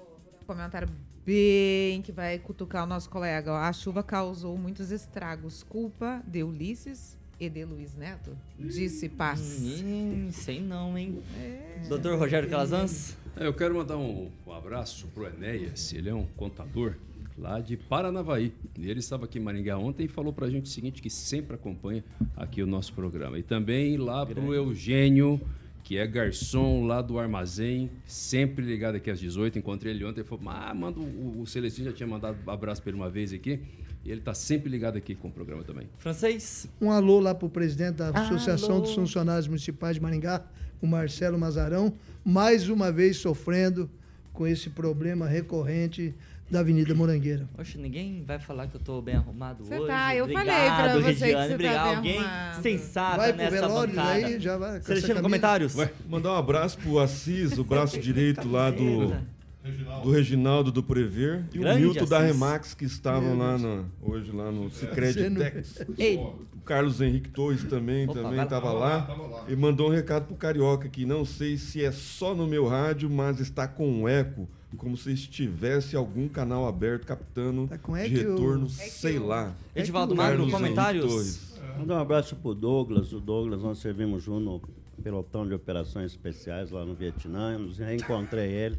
Comentário bem que vai cutucar o nosso colega. A chuva causou muitos estragos. Culpa de Ulisses e de Luiz Neto? Disse Paz. Hum, sei não, hein? É. Doutor Rogério Calazans? É, eu quero mandar um, um abraço pro Enéas, ele é um contador lá de Paranavaí. Ele estava aqui em Maringá ontem e falou pra gente o seguinte, que sempre acompanha aqui o nosso programa. E também lá pro Eugênio, que é garçom lá do armazém, sempre ligado aqui às 18. Encontrei ele ontem e falou: ah, manda o, o Celestino já tinha mandado um abraço para ele uma vez aqui. E ele está sempre ligado aqui com o programa também. Francês? Um alô lá para o presidente da Associação alô. dos Funcionários Municipais de Maringá, o Marcelo Mazarão, mais uma vez sofrendo com esse problema recorrente da Avenida Morangueira. Oxe, ninguém vai falar que eu tô bem arrumado Cê hoje. Tá, eu Obrigado, falei pra você Regiane, que você Obrigado. tá bem Alguém arrumado. sensata Vai pro nessa velório bancada. aí, já vai Celestino, comentários? Ué, mandar um abraço pro Assis, o braço direito lá do, do Reginaldo do Prever e o Grande Milton da Assis. Remax que estavam Meu lá no- hoje lá no Cicred Você não- Tex. O Carlos Henrique Torres também Opa, também estava tava lá, e mandou um recado pro Carioca que não sei se é só no meu rádio, mas está com um eco, como se estivesse algum canal aberto captando Tá com de retorno, É sei o- lá. Edivaldo Magno, Henrique comentários? Mandar um abraço pro Douglas. O Douglas, nós servimos junto no pelotão de operações especiais lá no Vietnã. Eu reencontrei ele.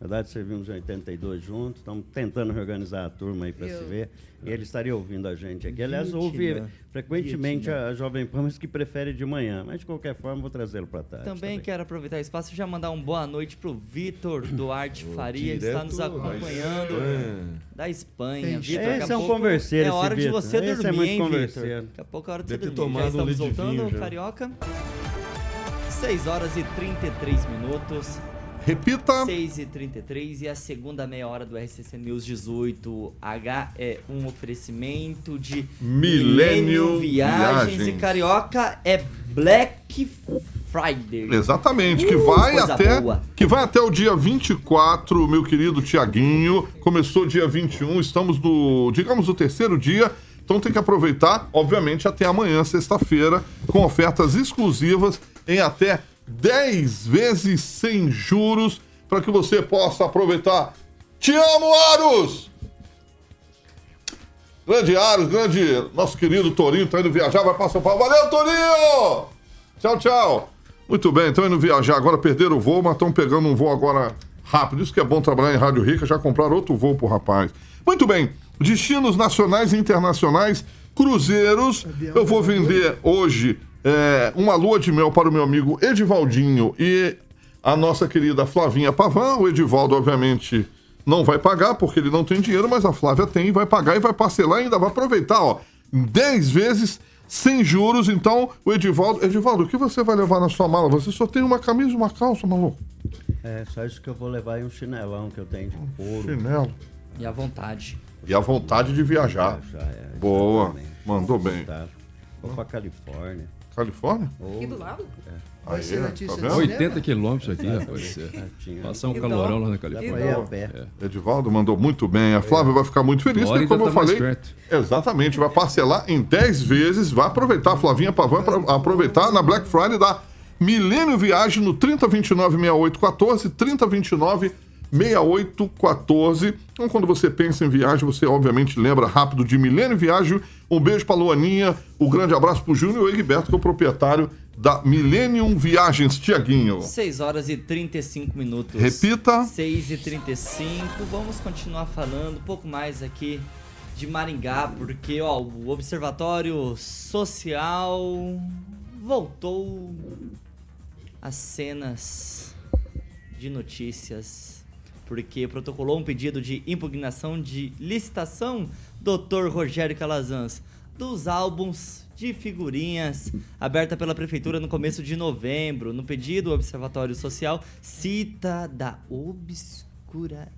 Na verdade, servimos em 82 juntos. Estamos tentando reorganizar a turma aí para se ver. E ele estaria ouvindo a gente aqui. Aliás, ouve frequentemente Vietnã. a Jovem Pan, mas que prefere de manhã. Mas, de qualquer forma, vou trazê-lo para tarde. Também quero aproveitar o espaço e já mandar um boa noite pro Vitor Duarte Faria, que está nos acompanhando da Espanha. Vitor, daqui a Esse é um pouco converseiro, É hora de você Esse é dormir, muito hein, Vitor? Daqui a pouco é hora de Deve você dormir. Já um estamos de voltando, já. Carioca. 6 horas e 33 minutos. Repita. 6 e 33 e a segunda meia hora do RCC News 18H é um oferecimento de Millennium Viagens, Viagens. e Carioca é Black Friday. Exatamente, que Uh, vai até boa. que vai até o dia 24, meu querido Tiaguinho. Começou dia 21, estamos no, digamos, o terceiro dia. Então tem que aproveitar, obviamente, até amanhã, sexta-feira, com ofertas exclusivas em até 10 vezes sem juros, para que você possa aproveitar. Te amo, Aros! Grande Aros, grande nosso querido Torinho, tá indo viajar, vai para São Paulo. Valeu, Torinho! Tchau, tchau. Muito bem, estão indo viajar. Agora perderam o voo, mas estão pegando um voo agora rápido. Isso que é bom trabalhar em Rádio Rica, já compraram outro voo pro rapaz. Muito bem, destinos nacionais e internacionais, cruzeiros. Eu vou vender hoje é, uma lua de mel para o meu amigo Edivaldinho e a nossa querida Flavinha Pavan. O Edivaldo, obviamente, não vai pagar porque ele não tem dinheiro, mas a Flávia tem e vai pagar e vai parcelar e ainda vai aproveitar, ó, em 10 vezes sem juros. Então, o Edivaldo, Edivaldo, o que você vai levar na sua mala? Você só tem uma camisa e uma calça, maluco. É, só isso que eu vou levar e um chinelão que eu tenho de couro. Chinelo. E à vontade. E a vontade de viajar. Já é, Boa, mandou bem. Vou pra Califórnia. Califórnia? Aqui do lado? Vai ser Aí, notícia tá do vendo? cinema? 80 quilômetros aqui, rapaz. É. tinha. Passar um Que calorão dó. lá na Califórnia. boa. pé. Edivaldo mandou muito bem. A Flávia vai ficar muito feliz, porque, como eu tá mais falei, exatamente, vai parcelar em 10 vezes. Vai aproveitar a Flavinha Pavan para aproveitar na Black Friday da Milênio Viagem no 3029 6814, 3029 6814. Então, quando você pensa em viagem, você obviamente lembra rápido de Milênio Viagem. Um beijo pra Luaninha, um grande abraço pro Júnior Egberto, que é o proprietário da Millennium Viagens, Tiaguinho. 6 horas e 35 minutos. Repita. 6 e 35. Vamos continuar falando um pouco mais aqui de Maringá, porque ó, o Observatório Social voltou às cenas de notícias, porque protocolou um pedido de impugnação de licitação, Dr. Rogério Calazans, dos álbuns de figurinhas, aberta pela prefeitura no começo de novembro. No pedido, o Observatório Social cita da obscura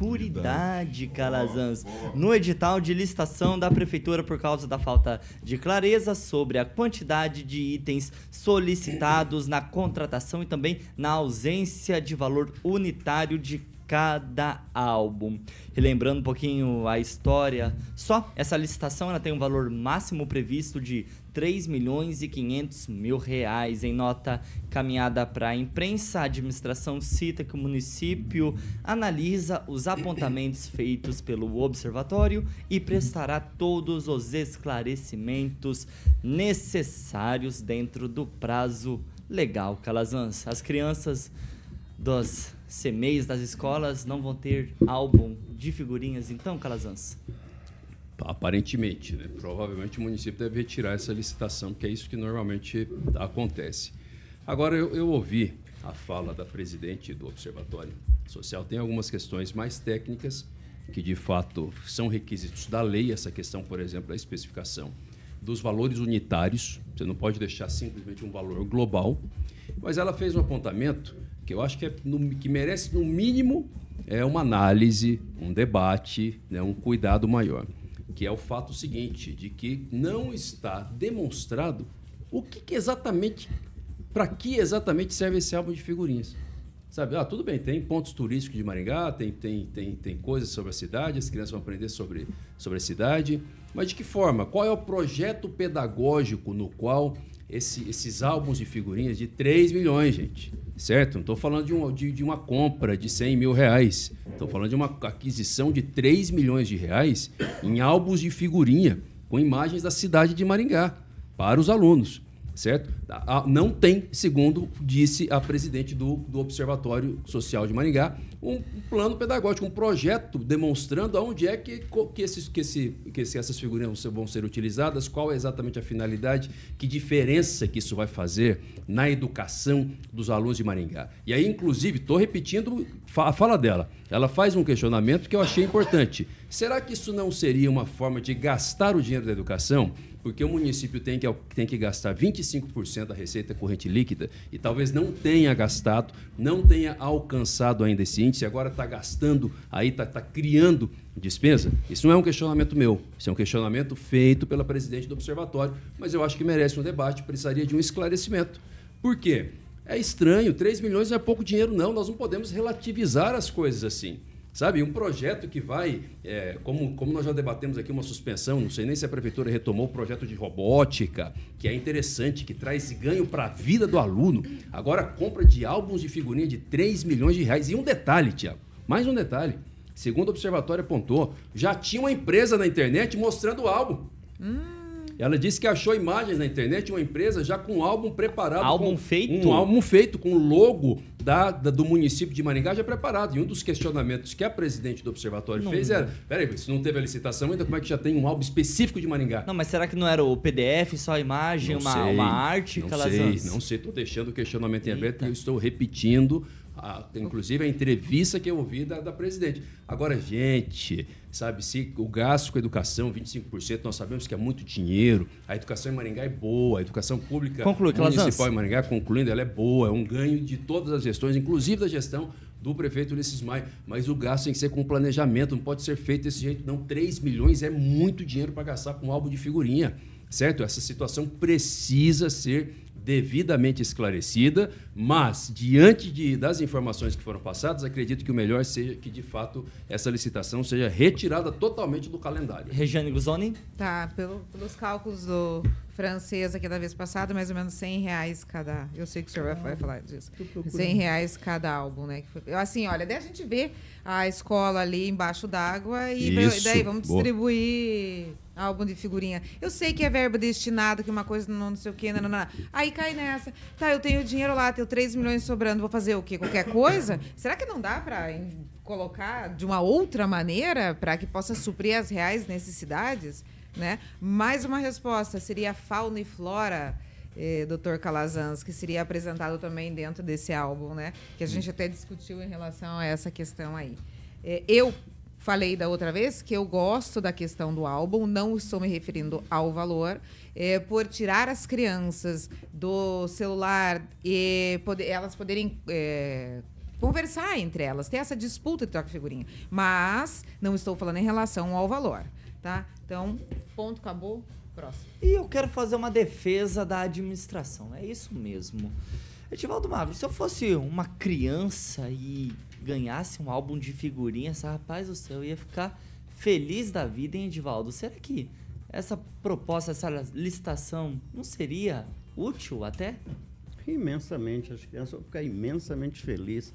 obscuridade Calazans. no edital de licitação da prefeitura por causa da falta de clareza sobre a quantidade de itens solicitados na contratação e também na ausência de valor unitário de cada álbum. Relembrando um pouquinho a história, só essa licitação ela tem um valor máximo previsto de 3 milhões e 500 mil reais. Em nota caminhada para a imprensa, a administração cita que o município analisa os apontamentos feitos pelo observatório e prestará todos os esclarecimentos necessários dentro do prazo legal. Calazans, as crianças dos CMEs das escolas não vão ter álbum de figurinhas, então, Calazans? Aparentemente, né? provavelmente o município deve retirar essa licitação, porque é isso que normalmente acontece. Agora, eu, eu ouvi a fala da presidente do Observatório Social, tem algumas questões mais técnicas que, de fato, são requisitos da lei, essa questão, por exemplo, da especificação dos valores unitários, você não pode deixar simplesmente um valor global, mas ela fez um apontamento que eu acho que, é no, que merece, no mínimo, é uma análise, um debate, né, um cuidado maior. Que é o fato seguinte, de que não está demonstrado o que, que exatamente, para que exatamente serve esse álbum de figurinhas. Sabe, ah, tudo bem, tem pontos turísticos de Maringá, tem, tem, tem, tem coisas sobre a cidade, as crianças vão aprender sobre, sobre a cidade, mas de que forma? Qual é o projeto pedagógico no qual esse, esses álbuns de figurinhas de 3 milhões, gente. Certo? Não estou falando de, um, de, de, uma compra de 100 mil reais. Estou falando de uma aquisição de 3 milhões de reais em álbuns de figurinha com imagens da cidade de Maringá para os alunos certo? Não tem, segundo disse a presidente do, do Observatório Social de Maringá, um plano pedagógico, um projeto demonstrando aonde é que, que, esses, que, esse, que essas figurinhas vão ser utilizadas, qual é exatamente a finalidade, que diferença que isso vai fazer na educação dos alunos de Maringá. E aí, inclusive, estou repetindo a fala dela. Ela faz um questionamento que eu achei importante. Será que isso não seria uma forma de gastar o dinheiro da educação? Porque o município tem que, tem que gastar 25% da receita corrente líquida e talvez não tenha gastado, não tenha alcançado ainda esse índice, agora está gastando, aí está tá criando despesa. Isso não é um questionamento meu, isso é um questionamento feito pela presidente do observatório, mas eu acho que merece um debate, precisaria de um esclarecimento. Por quê? É estranho, 3 milhões não é pouco dinheiro, não. Nós não podemos relativizar as coisas assim. Sabe, um projeto que vai, é, como, como nós já debatemos aqui, uma suspensão, não sei nem se a prefeitura retomou o projeto de robótica, que é interessante, que traz ganho para a vida do aluno. Agora, compra de álbuns de figurinha de 3 milhões de reais. E um detalhe, Tiago, mais um detalhe. Segundo o observatório apontou, já tinha uma empresa na internet mostrando o álbum. Hum. Ela disse que achou imagens na internet de uma empresa já com um álbum preparado. Álbum com, feito? Um álbum feito com o logo da, da, do município de Maringá já preparado. E um dos questionamentos que a presidente do observatório não, fez era: peraí, se não teve a licitação ainda, como é que já tem um álbum específico de Maringá? Não, mas será que não era o PDF, só a imagem, uma, uma arte? Não sei, não sei. Estou deixando o questionamento em aberto e eu estou repetindo a, inclusive a entrevista que eu ouvi da, da, presidente. Agora, gente, sabe, se o gasto com a educação, 25%, nós sabemos que é muito dinheiro, a educação em Maringá é boa, a educação pública Conclui, municipal em Maringá, concluindo, ela é boa, é um ganho de todas as gestões, inclusive da gestão do prefeito Ulisses Maia, mas o gasto tem que ser com planejamento, não pode ser feito desse jeito, não. 3 milhões é muito dinheiro para gastar com um álbum de figurinha, certo? Essa situação precisa ser devidamente esclarecida, mas diante de, das informações que foram passadas, acredito que o melhor seja que de fato essa licitação seja retirada totalmente do calendário. Regiane Guzoni? Tá, pelo- pelos cálculos do francês aqui da vez passada, mais ou menos 100 reais cada. Eu sei que o senhor vai, vai falar disso. procurando. 100 reais cada álbum, né? Assim, olha, daí a gente vê a escola ali embaixo d'água e Isso, daí vamos boa. distribuir álbum de figurinha. Eu sei que é verba destinada, que uma coisa não, não sei o quê, não, não, não. Aí cai nessa. Tá, eu tenho dinheiro lá, tenho 3 milhões sobrando, vou fazer o quê? Qualquer coisa? Será que não dá para colocar de uma outra maneira para que possa suprir as reais necessidades? Né? Mais uma resposta seria fauna e flora, eh, Dr. Calazans, que seria apresentado também dentro desse álbum, né? Que a gente até discutiu em relação a essa questão aí. Eh, eu falei da outra vez que eu gosto da questão do álbum, não estou me referindo ao valor, eh, por tirar as crianças do celular e poder- elas poderem eh, conversar entre elas, ter essa disputa de troca figurinha. Mas não estou falando em relação ao valor, tá? Então, ponto, acabou. Próximo. E eu quero fazer uma defesa da administração, é isso mesmo. Edivaldo Magro, se eu fosse uma criança e ganhasse um álbum de figurinhas, rapaz do céu, ia ficar feliz da vida, hein, Edivaldo? Será que essa proposta, essa licitação não seria útil até? Imensamente. As crianças vão ficar imensamente felizes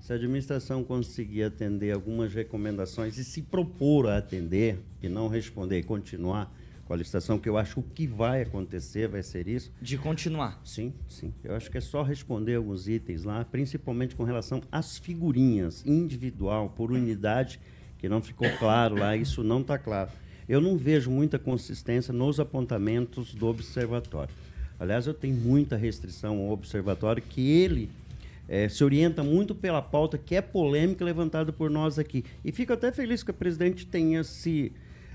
se a administração conseguir atender algumas recomendações e se propor a atender e não responder e continuar com a licitação, que eu acho que o que vai acontecer vai ser isso. De continuar? Sim, sim. Eu acho que é só responder alguns itens lá, principalmente com relação às figurinhas, individual, por unidade, que não ficou claro lá, isso não está claro. Eu não vejo muita consistência nos apontamentos do observatório. Aliás, eu tenho muita restrição ao observatório, que ele eh, se orienta muito pela pauta que é polêmica levantada por nós aqui. E fico até feliz que o presidente tenha se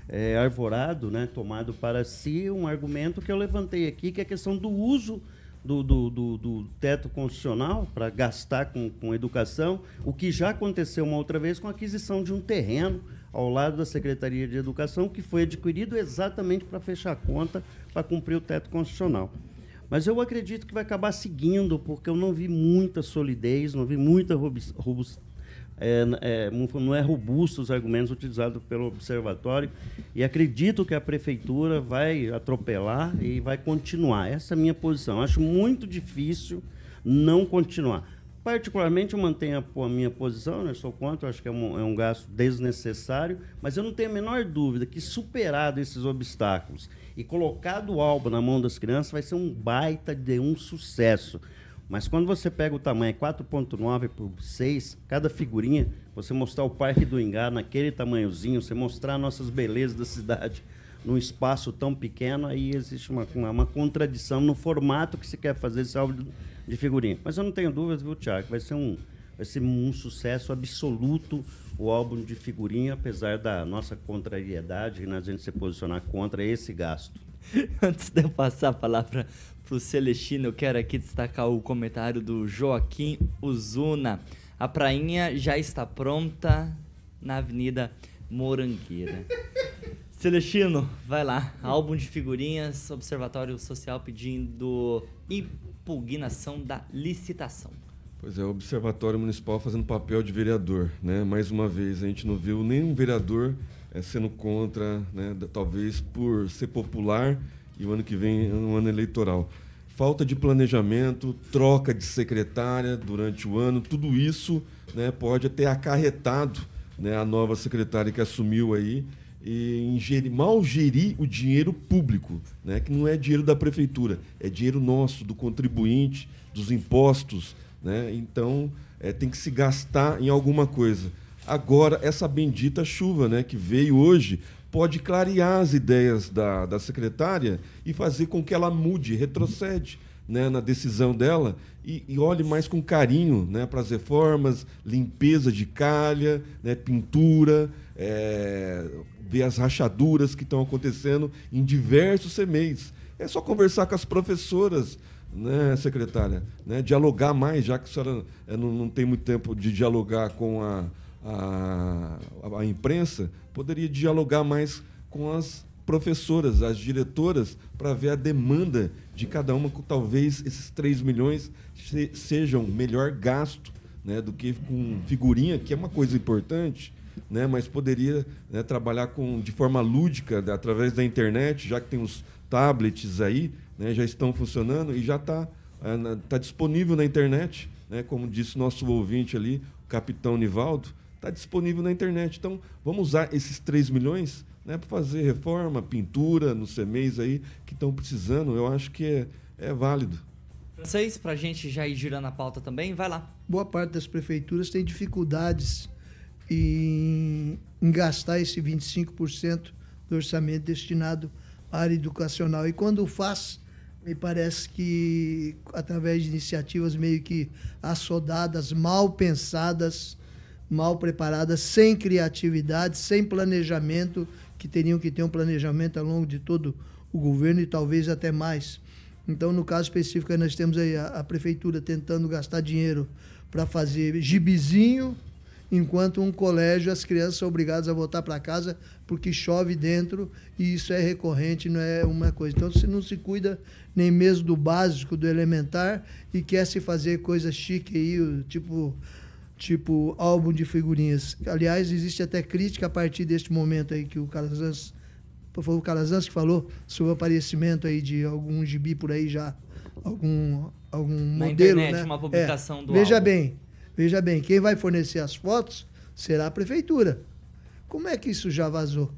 eh, arvorado, né, tomado para si um argumento que eu levantei aqui, que é a questão do uso do, do, do- do teto constitucional para gastar com, com educação, o que já aconteceu uma outra vez com a aquisição de um terreno ao lado da Secretaria de Educação, que foi adquirido exatamente para fechar a conta, para cumprir o teto constitucional. Mas eu acredito que vai acabar seguindo, porque eu não vi muita solidez, não vi muita robus- robus- é, é, não é robusto os argumentos utilizados pelo observatório e acredito que a prefeitura vai atropelar e vai continuar. Essa é a minha posição. Acho muito difícil não continuar. Particularmente, eu mantenho a minha posição, né? sou contra, acho que é um, é um gasto desnecessário, mas eu não tenho a menor dúvida que, superado esses obstáculos e colocado o álbum na mão das crianças, vai ser um baita de um sucesso. Mas quando você pega o tamanho 4.9 por 6, cada figurinha, você mostrar o Parque do Ingá naquele tamanhozinho, você mostrar nossas belezas da cidade num espaço tão pequeno, aí existe uma, uma, uma contradição no formato que se quer fazer esse álbum de- figurinha. Mas eu não tenho dúvidas, viu, Tiago? Vai ser um, vai ser um sucesso absoluto o álbum de figurinha, apesar da nossa contrariedade a gente se posicionar contra esse gasto. Antes de eu passar a palavra pro Celestino, eu quero aqui destacar o comentário do Joaquim Uzuna. A prainha já está pronta na Avenida Morangueira. Celestino, vai lá. Álbum de figurinhas, Observatório Social pedindo impugnação da licitação. Pois é, o Observatório Municipal fazendo papel de vereador, né? Mais uma vez, a gente não viu nenhum vereador eh, sendo contra, né? talvez por ser popular e o ano que vem é um ano eleitoral. Falta de planejamento, troca de secretária durante o ano, tudo isso né, pode ter acarretado né, a nova secretária que assumiu aí e ingeri- mal gerir o dinheiro público, né, que não é dinheiro da prefeitura, é dinheiro nosso, do contribuinte, dos impostos. Né? Então, eh, tem que se gastar em alguma coisa. Agora, essa bendita chuva né, que veio hoje pode clarear as ideias da, da secretária e fazer com que ela mude, retrocede né, na decisão dela e, e olhe mais com carinho né, para as reformas, limpeza de calha, né, pintura, é, ver as rachaduras que estão acontecendo em diversos CMEs. É só conversar com as professoras, né, secretária? Né, dialogar mais, já que a senhora eh, não, não tem muito tempo de dialogar com a, a, a imprensa, poderia dialogar mais com as professoras, as diretoras, para ver a demanda de cada uma, talvez esses 3 milhões se- sejam melhor gasto né, do que com figurinha, que é uma coisa importante, né, mas poderia né, trabalhar com, de forma lúdica, através da internet, já que tem os tablets aí, né, já estão funcionando e já está tá disponível na internet, né, como disse nosso ouvinte ali, o capitão Nivaldo, está disponível na internet. Então, vamos usar esses 3 milhões né, para fazer reforma, pintura nos CMEs aí que estão precisando. Eu acho que é, é válido. Francês, pra gente já ir girando a pauta também, vai lá. Boa parte das prefeituras tem dificuldades em, em gastar esse 25% do orçamento destinado à área educacional. E quando faz, me parece que através de iniciativas meio que assodadas, mal pensadas, mal preparadas, sem criatividade, sem planejamento, que teriam que ter um planejamento ao longo de todo o governo e talvez até mais. Então, no caso específico, nós temos aí a, a prefeitura tentando gastar dinheiro para fazer gibizinho, enquanto um colégio as crianças são obrigadas a voltar para casa porque chove dentro e isso é recorrente, não é uma coisa. Então, se não se cuida nem mesmo do básico, do elementar e quer se fazer coisa chique aí, tipo tipo álbum de figurinhas. Aliás, existe até crítica a partir deste momento aí que o Calazans foi o Calazans que falou sobre o aparecimento aí de algum gibi por aí já, algum algum Na modelo, internet, né? uma publicação do Veja álbum. bem, veja bem, quem vai fornecer as fotos será a prefeitura. Como é que isso já vazou?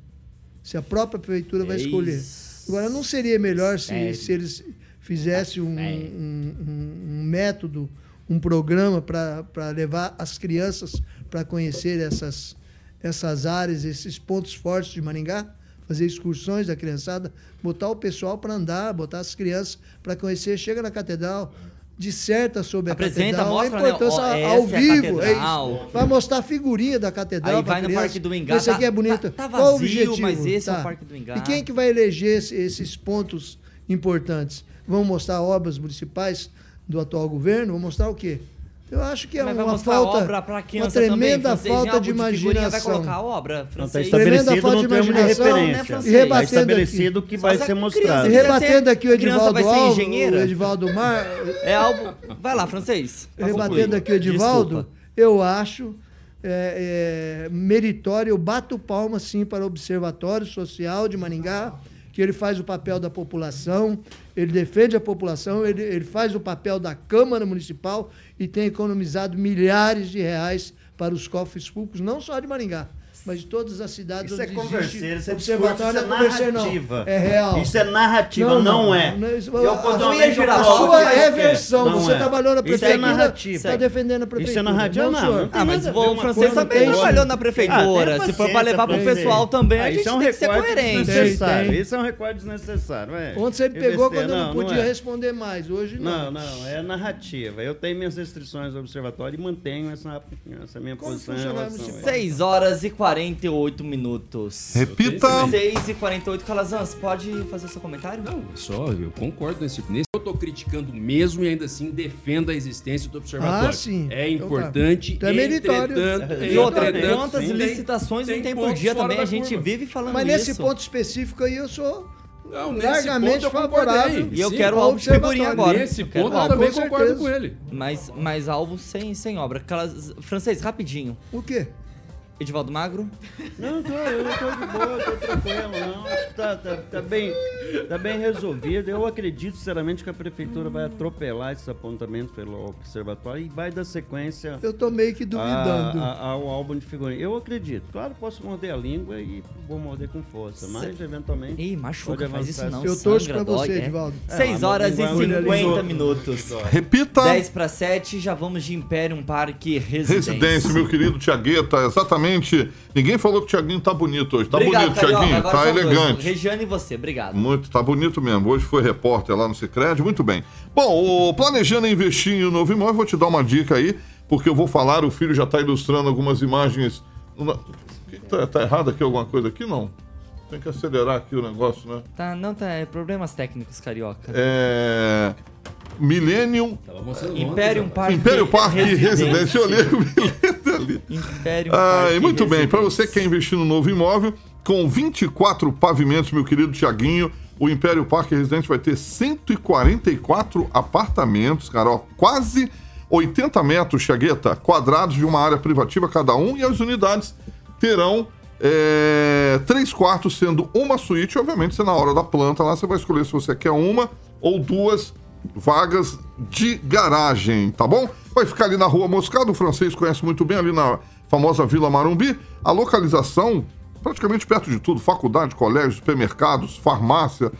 Se a própria prefeitura vai Eis. escolher. Agora, não seria melhor se, Sério. se eles fizessem Sério. um- um- um método, um programa para levar as crianças para conhecer essas, essas áreas, esses pontos fortes de Maringá? Fazer excursões da criançada, botar o pessoal para andar, botar as crianças para conhecer. Chega na catedral, disserta sobre a Apresenta, catedral, mostra, a né, importância ó, ao é a vivo. É isso. Vai mostrar a figurinha da catedral Aí vai no criança. Parque do Engá, Esse aqui tá- é bonito. tá- tá Qual o vazio, objetivo? mas esse é o Tá. Parque do Engá. E quem que vai eleger esse- esses pontos importantes? Vão mostrar obras municipais do atual governo? Vão mostrar o quê? Eu acho que é uma falta, uma também, tremenda francês, em falta de imaginação. Vai colocar a obra, Não, está francês. Tremenda estabelecido falta de termo de imaginação, referência. né, Está francês? Rebatendo estabelecido aqui. que vai ser mostrado. criança- Rebatendo aqui o Edivaldo Alves, o Edivaldo Mar, É álbum. Vai lá, francês. pra rebatendo concluir. aqui o Edivaldo, Desculpa. eu acho é, é, meritório, eu bato palma sim para o Observatório Social de Maringá, que ele faz o papel da população, ele defende a população, ele, ele faz o papel da Câmara Municipal e tem economizado milhares de reais para os cofres públicos, não só de Maringá, mas de todas as cidades Isso é onde converseiro, existe isso é observatório. isso não é converseiro, não. narrativa. É real. Isso é narrativa, não, é. não, isso- Eu, a- pontualmente, a sua é é. Não Você é. trabalhou na Isso é prefeitura, narrativa. está defendendo a prefeitura. Isso é narrativa, não. não Ah, mas o francês também trabalhou na prefeitura. Ah, tem Se for pra levar pro paciência, pessoal também, a Ah, gente isso é um tem que ser coerente. Isso é um recorte desnecessário. É. Ontem você me pegou quando eu não não podia é. responder mais. Hoje não. Não, não, é narrativa. Eu tenho minhas restrições ao observatório e mantenho essa, minha posição. em funcionário relação a municipal? isso. 6 horas e 48 minutos. Repita. 6 e 48. Calazans, pode fazer seu comentário? Não, só eu concordo nesse. nesse eu estou criticando mesmo e ainda assim defendo a existência do observatório. Ah, sim. É Então tá. importante. Então é meritório. E outra, quantas sim, licitações tem não tem por dia também? A gente curva. vive falando Mas isso. nesse ponto específico aí eu sou Não, nesse largamente ponto eu favorável. concordei. E eu Sim, quero álbum de figurinha agora. Nesse Eu quero eu álbum. também com concordo com ele. Mas, mas alvo sem, sem obra. Calaz... Francês, rapidinho. O quê? Edivaldo Magro? Não, tô, eu não tô de boa, tô tranquilo, não. Tá, tá, tá bem, tá bem resolvido. Eu acredito, sinceramente, que a prefeitura vai atropelar esses apontamentos pelo observatório e vai dar sequência Eu tô meio que duvidando. a- a- ao álbum de figurinha. Eu acredito. Claro, posso morder a língua e vou morder com força, mas eventualmente. Ih, machuca, faz isso não. Eu torço pra você, dói, é. Edivaldo. 6 É, horas e mas vai olhar ali 50 outro. minutos. Repita. 10 para 7, já vamos de Imperium Parque Residência. Residência, meu querido Tiagueta, exatamente. Ninguém falou que o Tiaguinho tá bonito hoje. Tá Obrigado, bonito, Carioca. Agora tá são dois. elegante. Regiane e você, obrigado. Muito, tá bonito mesmo. Hoje foi repórter lá no Cicred, muito bem. Bom, planejando investir em um novo imóvel, vou te dar uma dica aí, porque eu vou falar, o filho já tá ilustrando algumas imagens. Tá, tá errado aqui alguma coisa aqui? Não. Tem que acelerar aqui o negócio, né? Tá, não, tá, é problemas técnicos, Carioca. É. Millennium. Imperium ontem, Parque Império Parque Residência. Eu olhei o Millennium ali. Império Ah, Parque e muito bem, para você Residência. que quer investir no novo imóvel, com 24 pavimentos, meu querido Tiaguinho. O Império Parque Residente vai ter 144 apartamentos, cara, ó, quase 80 metros, Chagueta, quadrados de uma área privativa cada um, e as unidades terão é, três quartos, sendo uma suíte. Obviamente, você na hora da planta lá, você vai escolher se você quer uma ou duas vagas de garagem, tá bom? Vai ficar ali na rua Moscado, o francês conhece muito bem, ali na famosa Vila Marumbi. A localização, praticamente perto de tudo: faculdade, colégio, supermercados, farmácia,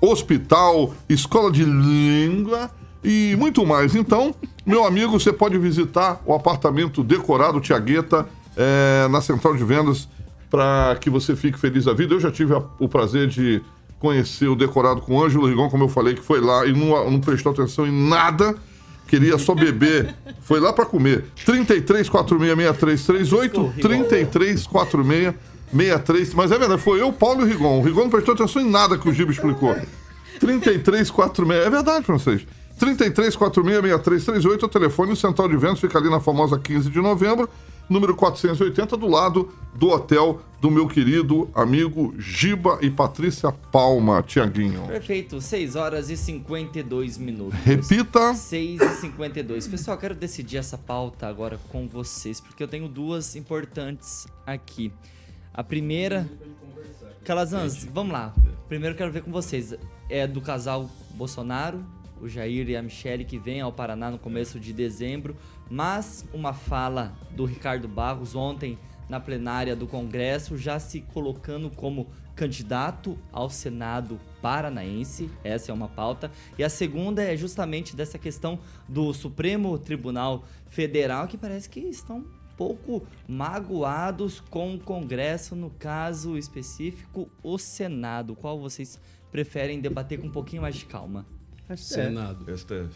hospital, escola de língua e muito mais. Então, meu amigo, você pode visitar o apartamento decorado Tiagueta é, na central de vendas para que você fique feliz da vida. Eu já tive a, o prazer de conhecer o decorado com o Ângelo Rigon, como eu falei, que foi lá e não, não prestou atenção em nada. Queria só beber. Foi lá para comer. 33 46 63 38 33 46 63. Mas é verdade, foi eu, Paulo e o Rigon. O Rigon não prestou atenção em nada que o Gibo explicou. 33 46. É verdade, francês. 33 46 63 38 é o telefone. O Central de Ventos fica ali na famosa 15 de novembro número 480, do lado do hotel do meu querido amigo Giba e Patrícia Palma, Tiaguinho. Perfeito, 6 horas e 52 minutos. Repita. 6 e 52. Pessoal, quero decidir essa pauta agora com vocês, porque eu tenho duas importantes aqui. A primeira. Calazans, vamos lá. Primeiro quero ver com vocês. É do casal Bolsonaro, o Jair e a Michele, que vem ao Paraná no começo de dezembro mas uma fala do Ricardo Barros ontem na plenária do Congresso, já se colocando como candidato ao Senado paranaense, essa é uma pauta, e a segunda é justamente dessa questão do Supremo Tribunal Federal, que parece que estão um pouco magoados com o Congresso, no caso específico, o Senado. Qual vocês preferem debater com um pouquinho mais de calma? Senado. STF.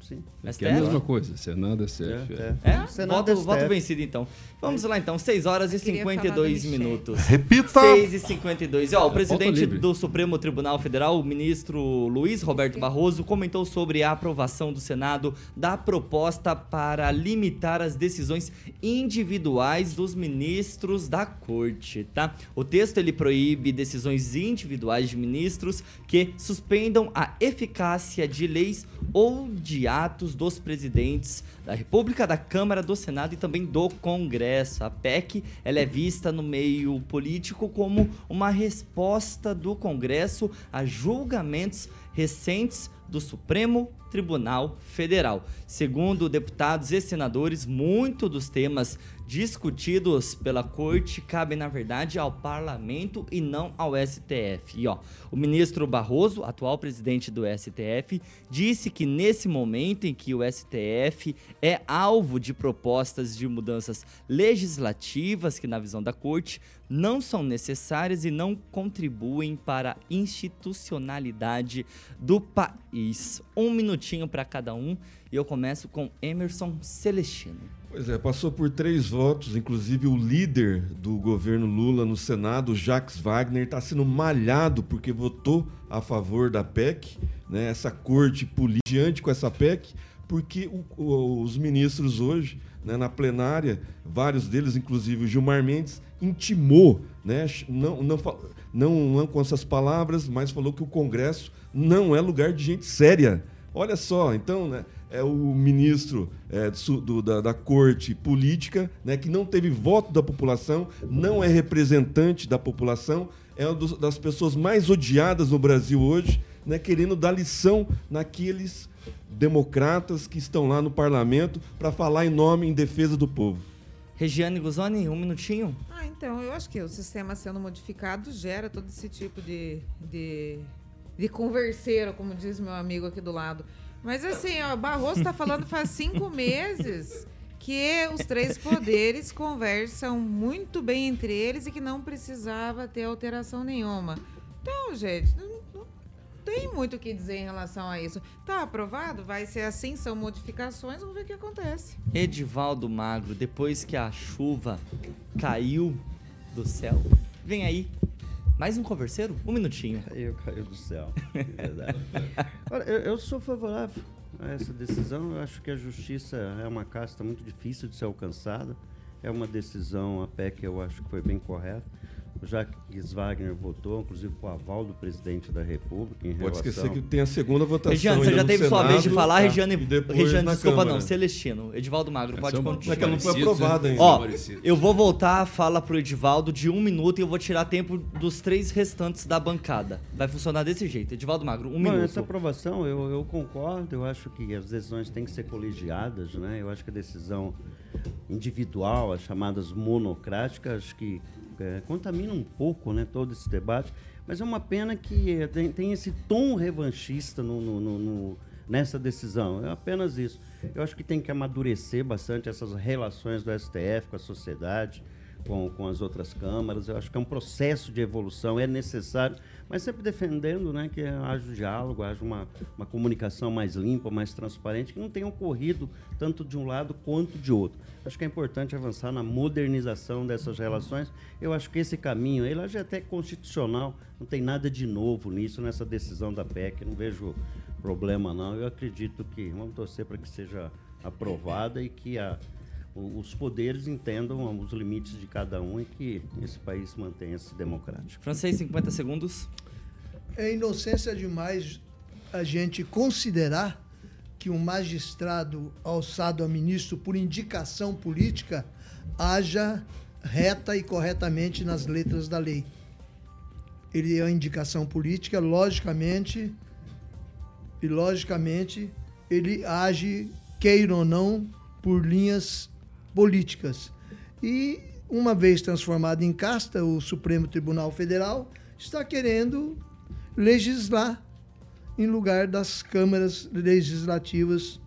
Sim. É, é a mesma coisa, Senado é CF. É? é? Senado voto, voto vencido então. Vamos lá então, 6 horas e 52 minutos. Repita! 6 e 52. Ó, o presidente do Supremo Tribunal Federal, o ministro Luiz Roberto Barroso, comentou sobre a aprovação do Senado da proposta para limitar as decisões individuais dos ministros da corte, tá? O texto ele proíbe decisões individuais de ministros que suspendam a eficácia de leis ou de atos dos presidentes da República, da Câmara, do Senado e também do Congresso. A PEC ela é vista no meio político como uma resposta do Congresso a julgamentos recentes do Supremo Tribunal Federal. Segundo deputados e senadores, muito dos temas discutidos pela corte cabem, na verdade, ao parlamento e não ao STF. E ó, o ministro Barroso, atual presidente do STF, disse que nesse momento em que o STF é alvo de propostas de mudanças legislativas que, na visão da corte, não são necessárias e não contribuem para a institucionalidade do país. Um minutinho para cada um e eu começo com Emerson Celestino. Pois é, passou por três votos, inclusive o líder do governo Lula no Senado, Jacques Wagner, está sendo malhado porque votou a favor da PEC, né, essa corte política com essa PEC, porque o, o, os ministros hoje, né, na plenária, vários deles, inclusive o Gilmar Mendes, intimou, né, não, não, não, não com essas palavras, mas falou que o Congresso não é lugar de gente séria. Olha só, então, né, é o ministro é, do, da, da, corte política, né, que não teve voto da população, não é representante da população, é uma dos, das pessoas mais odiadas no Brasil hoje, né, querendo dar lição naqueles democratas que estão lá no parlamento para falar em nome, em defesa do povo. Regiane Guzoni, um minutinho. Ah, então, eu acho que o sistema sendo modificado gera todo esse tipo de, de, de converseiro, como diz meu amigo aqui do lado. Mas assim, ó, Barroso está falando faz cinco meses que os três poderes conversam muito bem entre eles e que não precisava ter alteração nenhuma. Então, gente, não, não tem muito o que dizer em relação a isso. Tá aprovado? Vai ser assim? São modificações? Vamos ver o que acontece. Edivaldo Magro, depois que a chuva caiu do céu, vem aí mais um converseiro? Um minutinho. Caiu, caiu do céu. Olha, eu, eu, sou favorável a essa decisão. Eu acho que a justiça é uma casta muito difícil de ser alcançada. É uma decisão, a PEC, eu acho que foi bem correta. O Jacques Wagner votou, inclusive com o aval do presidente da República em Pode relação... esquecer que tem a segunda votação. Regiane, você já teve sua vez de Senado, falar, tá? Regiane, Regiane desculpa Câmara. não, Celestino. Edivaldo Magro, pode São continuar. É que ela não foi aprovada ainda. Ó, Parecido. eu vou voltar a fala pro Edivaldo de um minuto e eu vou tirar tempo dos três restantes da bancada. Vai funcionar desse jeito. Edivaldo Magro, um Bom, minuto. essa aprovação, eu, eu concordo, eu acho que as decisões têm que ser colegiadas, né? Eu acho que a decisão individual, as chamadas monocráticas, acho que é, contamina um pouco né, todo esse debate, mas é uma pena que é, tem, tem esse tom revanchista no, no- no- no- nessa decisão, é apenas isso. Eu acho que tem que amadurecer bastante essas relações do STF com a sociedade, com, com as outras câmaras. Eu acho que é um processo de evolução, é necessário, mas sempre defendendo né, que haja o diálogo, haja uma, uma comunicação mais limpa, mais transparente, que não tenha ocorrido tanto de um lado quanto de outro. Acho que é importante avançar na modernização dessas relações. Eu acho que esse caminho, ele já é até constitucional, não tem nada de novo nisso, nessa decisão da PEC, não vejo problema não. Eu acredito que, vamos torcer para que seja aprovada e que a, os poderes entendam os limites de cada um e que esse país mantenha-se democrático. Francês, 50 segundos. É inocência demais a gente considerar que um magistrado alçado a ministro por indicação política haja reta e corretamente nas letras da lei. Ele é uma indicação política, logicamente, e logicamente ele age, queira ou não, por linhas políticas. E uma vez transformado em casta, o Supremo Tribunal Federal está querendo legislar em lugar das câmaras legislativas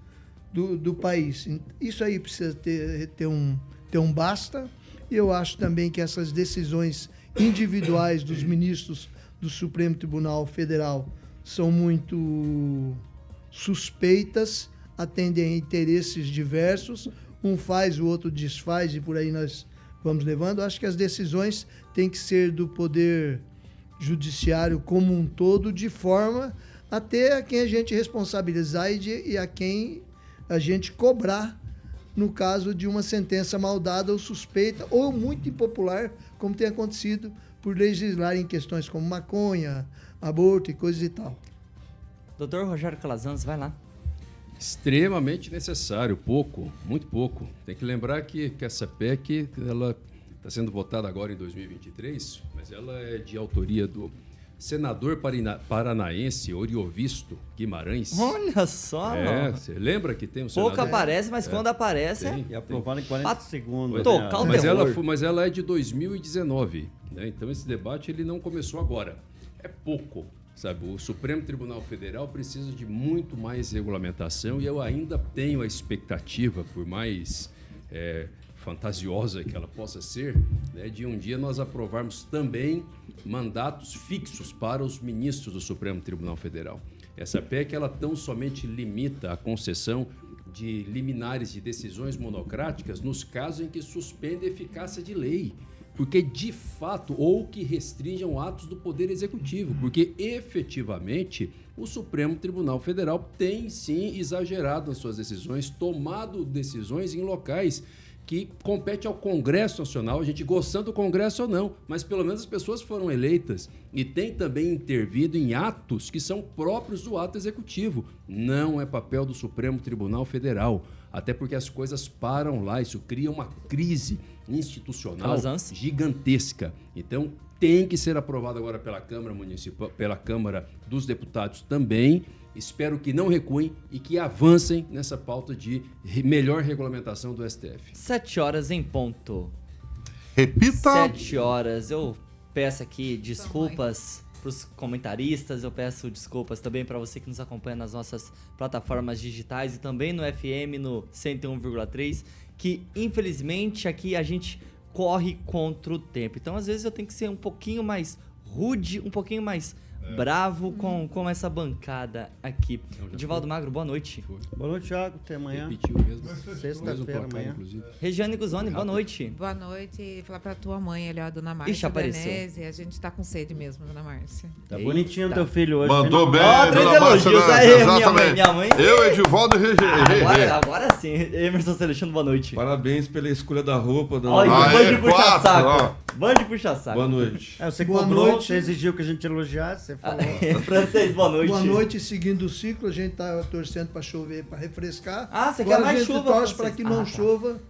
do, do país. Isso aí precisa ter, ter, um, ter um basta. E eu acho também que essas decisões individuais dos ministros do Supremo Tribunal Federal são muito suspeitas, atendem a interesses diversos. Um faz, o outro desfaz e por aí nós vamos levando. Acho que as decisões têm que ser do poder judiciário como um todo, de forma a ter a quem a gente responsabilizar e, de- e a quem a gente cobrar no caso de uma sentença mal dada ou suspeita ou muito impopular, como tem acontecido por legislar em questões como maconha, aborto e coisas e tal. Doutor Rogério Calazans, vai lá. Extremamente necessário, pouco, muito pouco. Tem que lembrar que, que essa PEC ela está sendo votada agora em 2023, mas ela é de autoria do senador paranaense Oriovisto Guimarães. Olha só! É, você lembra que tem um Pouco senador? aparece, mas É. quando aparece Tem, E aprovado em 40 segundos. Pois Tô, é, calma, mas, ela, foi- mas ela é de 2019, né? Então esse debate ele não começou agora. É pouco, sabe? O Supremo Tribunal Federal precisa de muito mais regulamentação e eu ainda tenho a expectativa, por mais é, fantasiosa que ela possa ser, né, de um dia nós aprovarmos também mandatos fixos para os ministros do Supremo Tribunal Federal. Essa PEC ela tão somente limita a concessão de liminares de decisões monocráticas nos casos em que suspende a eficácia de lei. Porque, de fato, ou que restringam atos do Poder Executivo, porque efetivamente o Supremo Tribunal Federal tem sim exagerado nas suas decisões, tomado decisões em locais que compete ao Congresso Nacional, a gente gostando do Congresso ou não, mas pelo menos as pessoas foram eleitas e tem também intervido em atos que são próprios do ato executivo. Não é papel do Supremo Tribunal Federal, até porque as coisas param lá, isso cria uma crise institucional Calazans. gigantesca. Então tem que ser aprovado agora pela Câmara Municipal, pela Câmara dos Deputados também. Espero que não recuem e que avancem nessa pauta de melhor regulamentação do STF. Sete horas em ponto. Repita. Sete horas. Eu peço aqui desculpas para os comentaristas, eu peço desculpas também para você que nos acompanha nas nossas plataformas digitais e também no FM no 101,3, que infelizmente aqui a gente corre contra o tempo. Então às vezes eu tenho que ser um pouquinho mais rude, um pouquinho mais bravo com, com essa bancada aqui. Divaldo Magro, boa noite. Boa noite, Thiago. Até amanhã. Repetiu mesmo. Sexta-feira, amanhã. inclusive. Regiane Guzoni, boa noite. Boa noite. Falar pra tua mãe ali, ó, a dona Márcia Ixi, apareceu. Danese. A gente tá com sede mesmo, dona Márcia. Tá bonitinho teu filho hoje. Mandou bem, Ó, três dona Márcia, elogios. né? Aê, minha mãe, Exatamente. minha mãe. Eu, Edivaldo e Regi- Rê, Rê. Agora, agora sim, Emerson Celestino, boa noite. Parabéns pela escolha da roupa, dona Olha, Márcia. um monte de puxa-saco. ó. Band de puxa-saco. Boa noite. É, você Boa cobrou, noite. você exigiu que a gente elogiasse, você falou. Francês, boa noite. Boa noite, seguindo o ciclo, a gente tá torcendo para chover, para refrescar. Ah, você Agora quer mais a gente chuva, torce Francês? para que não Ah, tá. chova,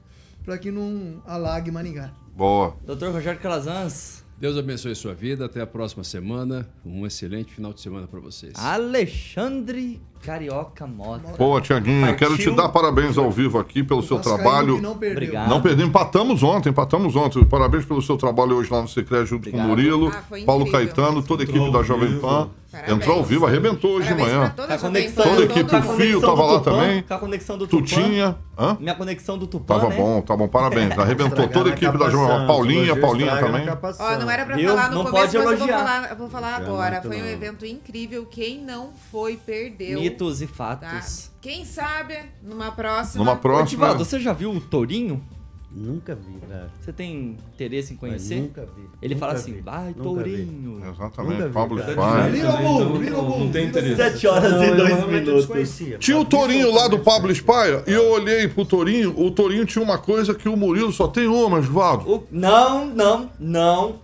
para que não alague Maringá. Boa. Doutor Rogério Calazans. Deus abençoe sua vida. Até a próxima semana. Um excelente final de semana para vocês. Alexandre Carioca Mota. Boa, Tiaguinho. Quero te dar parabéns ao vivo aqui pelo seu trabalho. não perdeu. Obrigado. Não perdemos, empatamos ontem, empatamos ontem. Parabéns pelo seu trabalho hoje lá no Secret junto com o Obrigado. Murilo, Ah, Paulo. Caetano, toda a equipe da Jovem. Pan. Parabéns. Entrou ao vivo, arrebentou hoje de Parabéns manhã. pra toda a Jovem conexão, Toda a equipe, o. Fio tava lá também. Com a conexão do Tupã. Tutinha. Hã? Minha conexão do Tupã, Tava né? bom, tá bom, parabéns. Arrebentou toda a equipe da Jovem Pan. Paulinha, Paulinha também. Ó, não era pra Viu? falar no Não começo, pode mas eu vou falar, eu vou falar É agora. Foi um evento incrível. Quem não foi, perdeu. Mitos e tá? fatos. Quem sabe, numa próxima. Numa próxima. Divaldo, você já viu o Tourinho? Nunca vi, velho. Você tem interesse em Mas conhecer? Nunca vi. Ele Nunca fala assim, vi. vai, Nunca Tourinho. Exatamente, Nunca Pablo cara. Spy. Vira o mundo, vira o Não, tem interesse. Sete horas Não, e dois minutos. desconhecia. Tinha o eu lá do Pablo. Spy e eu olhei pro Torinho. O Torinho tinha uma coisa que o Murilo só tem uma, Osvaldo. O- Não, não, não.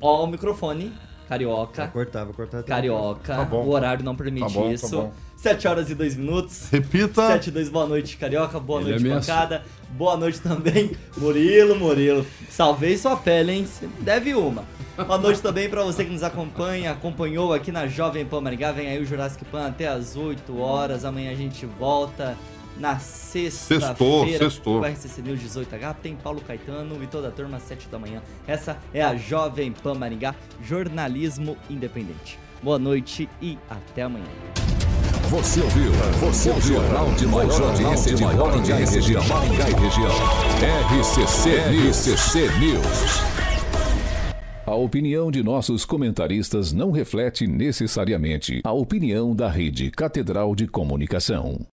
Ó, o microfone. Vai Carioca. cortar, vai cortar. Carioca. Tá bom. O horário não permite Tá bom, tá isso. bom. 7 horas e 2 minutos. Repita. 7 e 2, boa noite, Carioca. Boa Ele noite, ameaçou. bancada. Boa noite também, Murilo, Murilo. Salvei sua pele, hein? Você deve uma. Boa noite também pra você que nos acompanha, acompanhou aqui na Jovem Pan Maringá. Vem aí o Jurassic Pan até as 8 horas. Amanhã a gente volta na Sextou, sexta-feira. sextou. O RCC News 18H tem Paulo Caetano e toda a turma às 7 da manhã. Essa é a Jovem Pan Maringá, jornalismo independente. Boa noite e até amanhã. Você ouviu? Você ouviu? Jornal de maior audiência de maior audiência de Maringá e região. RCC, RCC News. A opinião de nossos comentaristas não reflete necessariamente a opinião da Rede Catedral de Comunicação.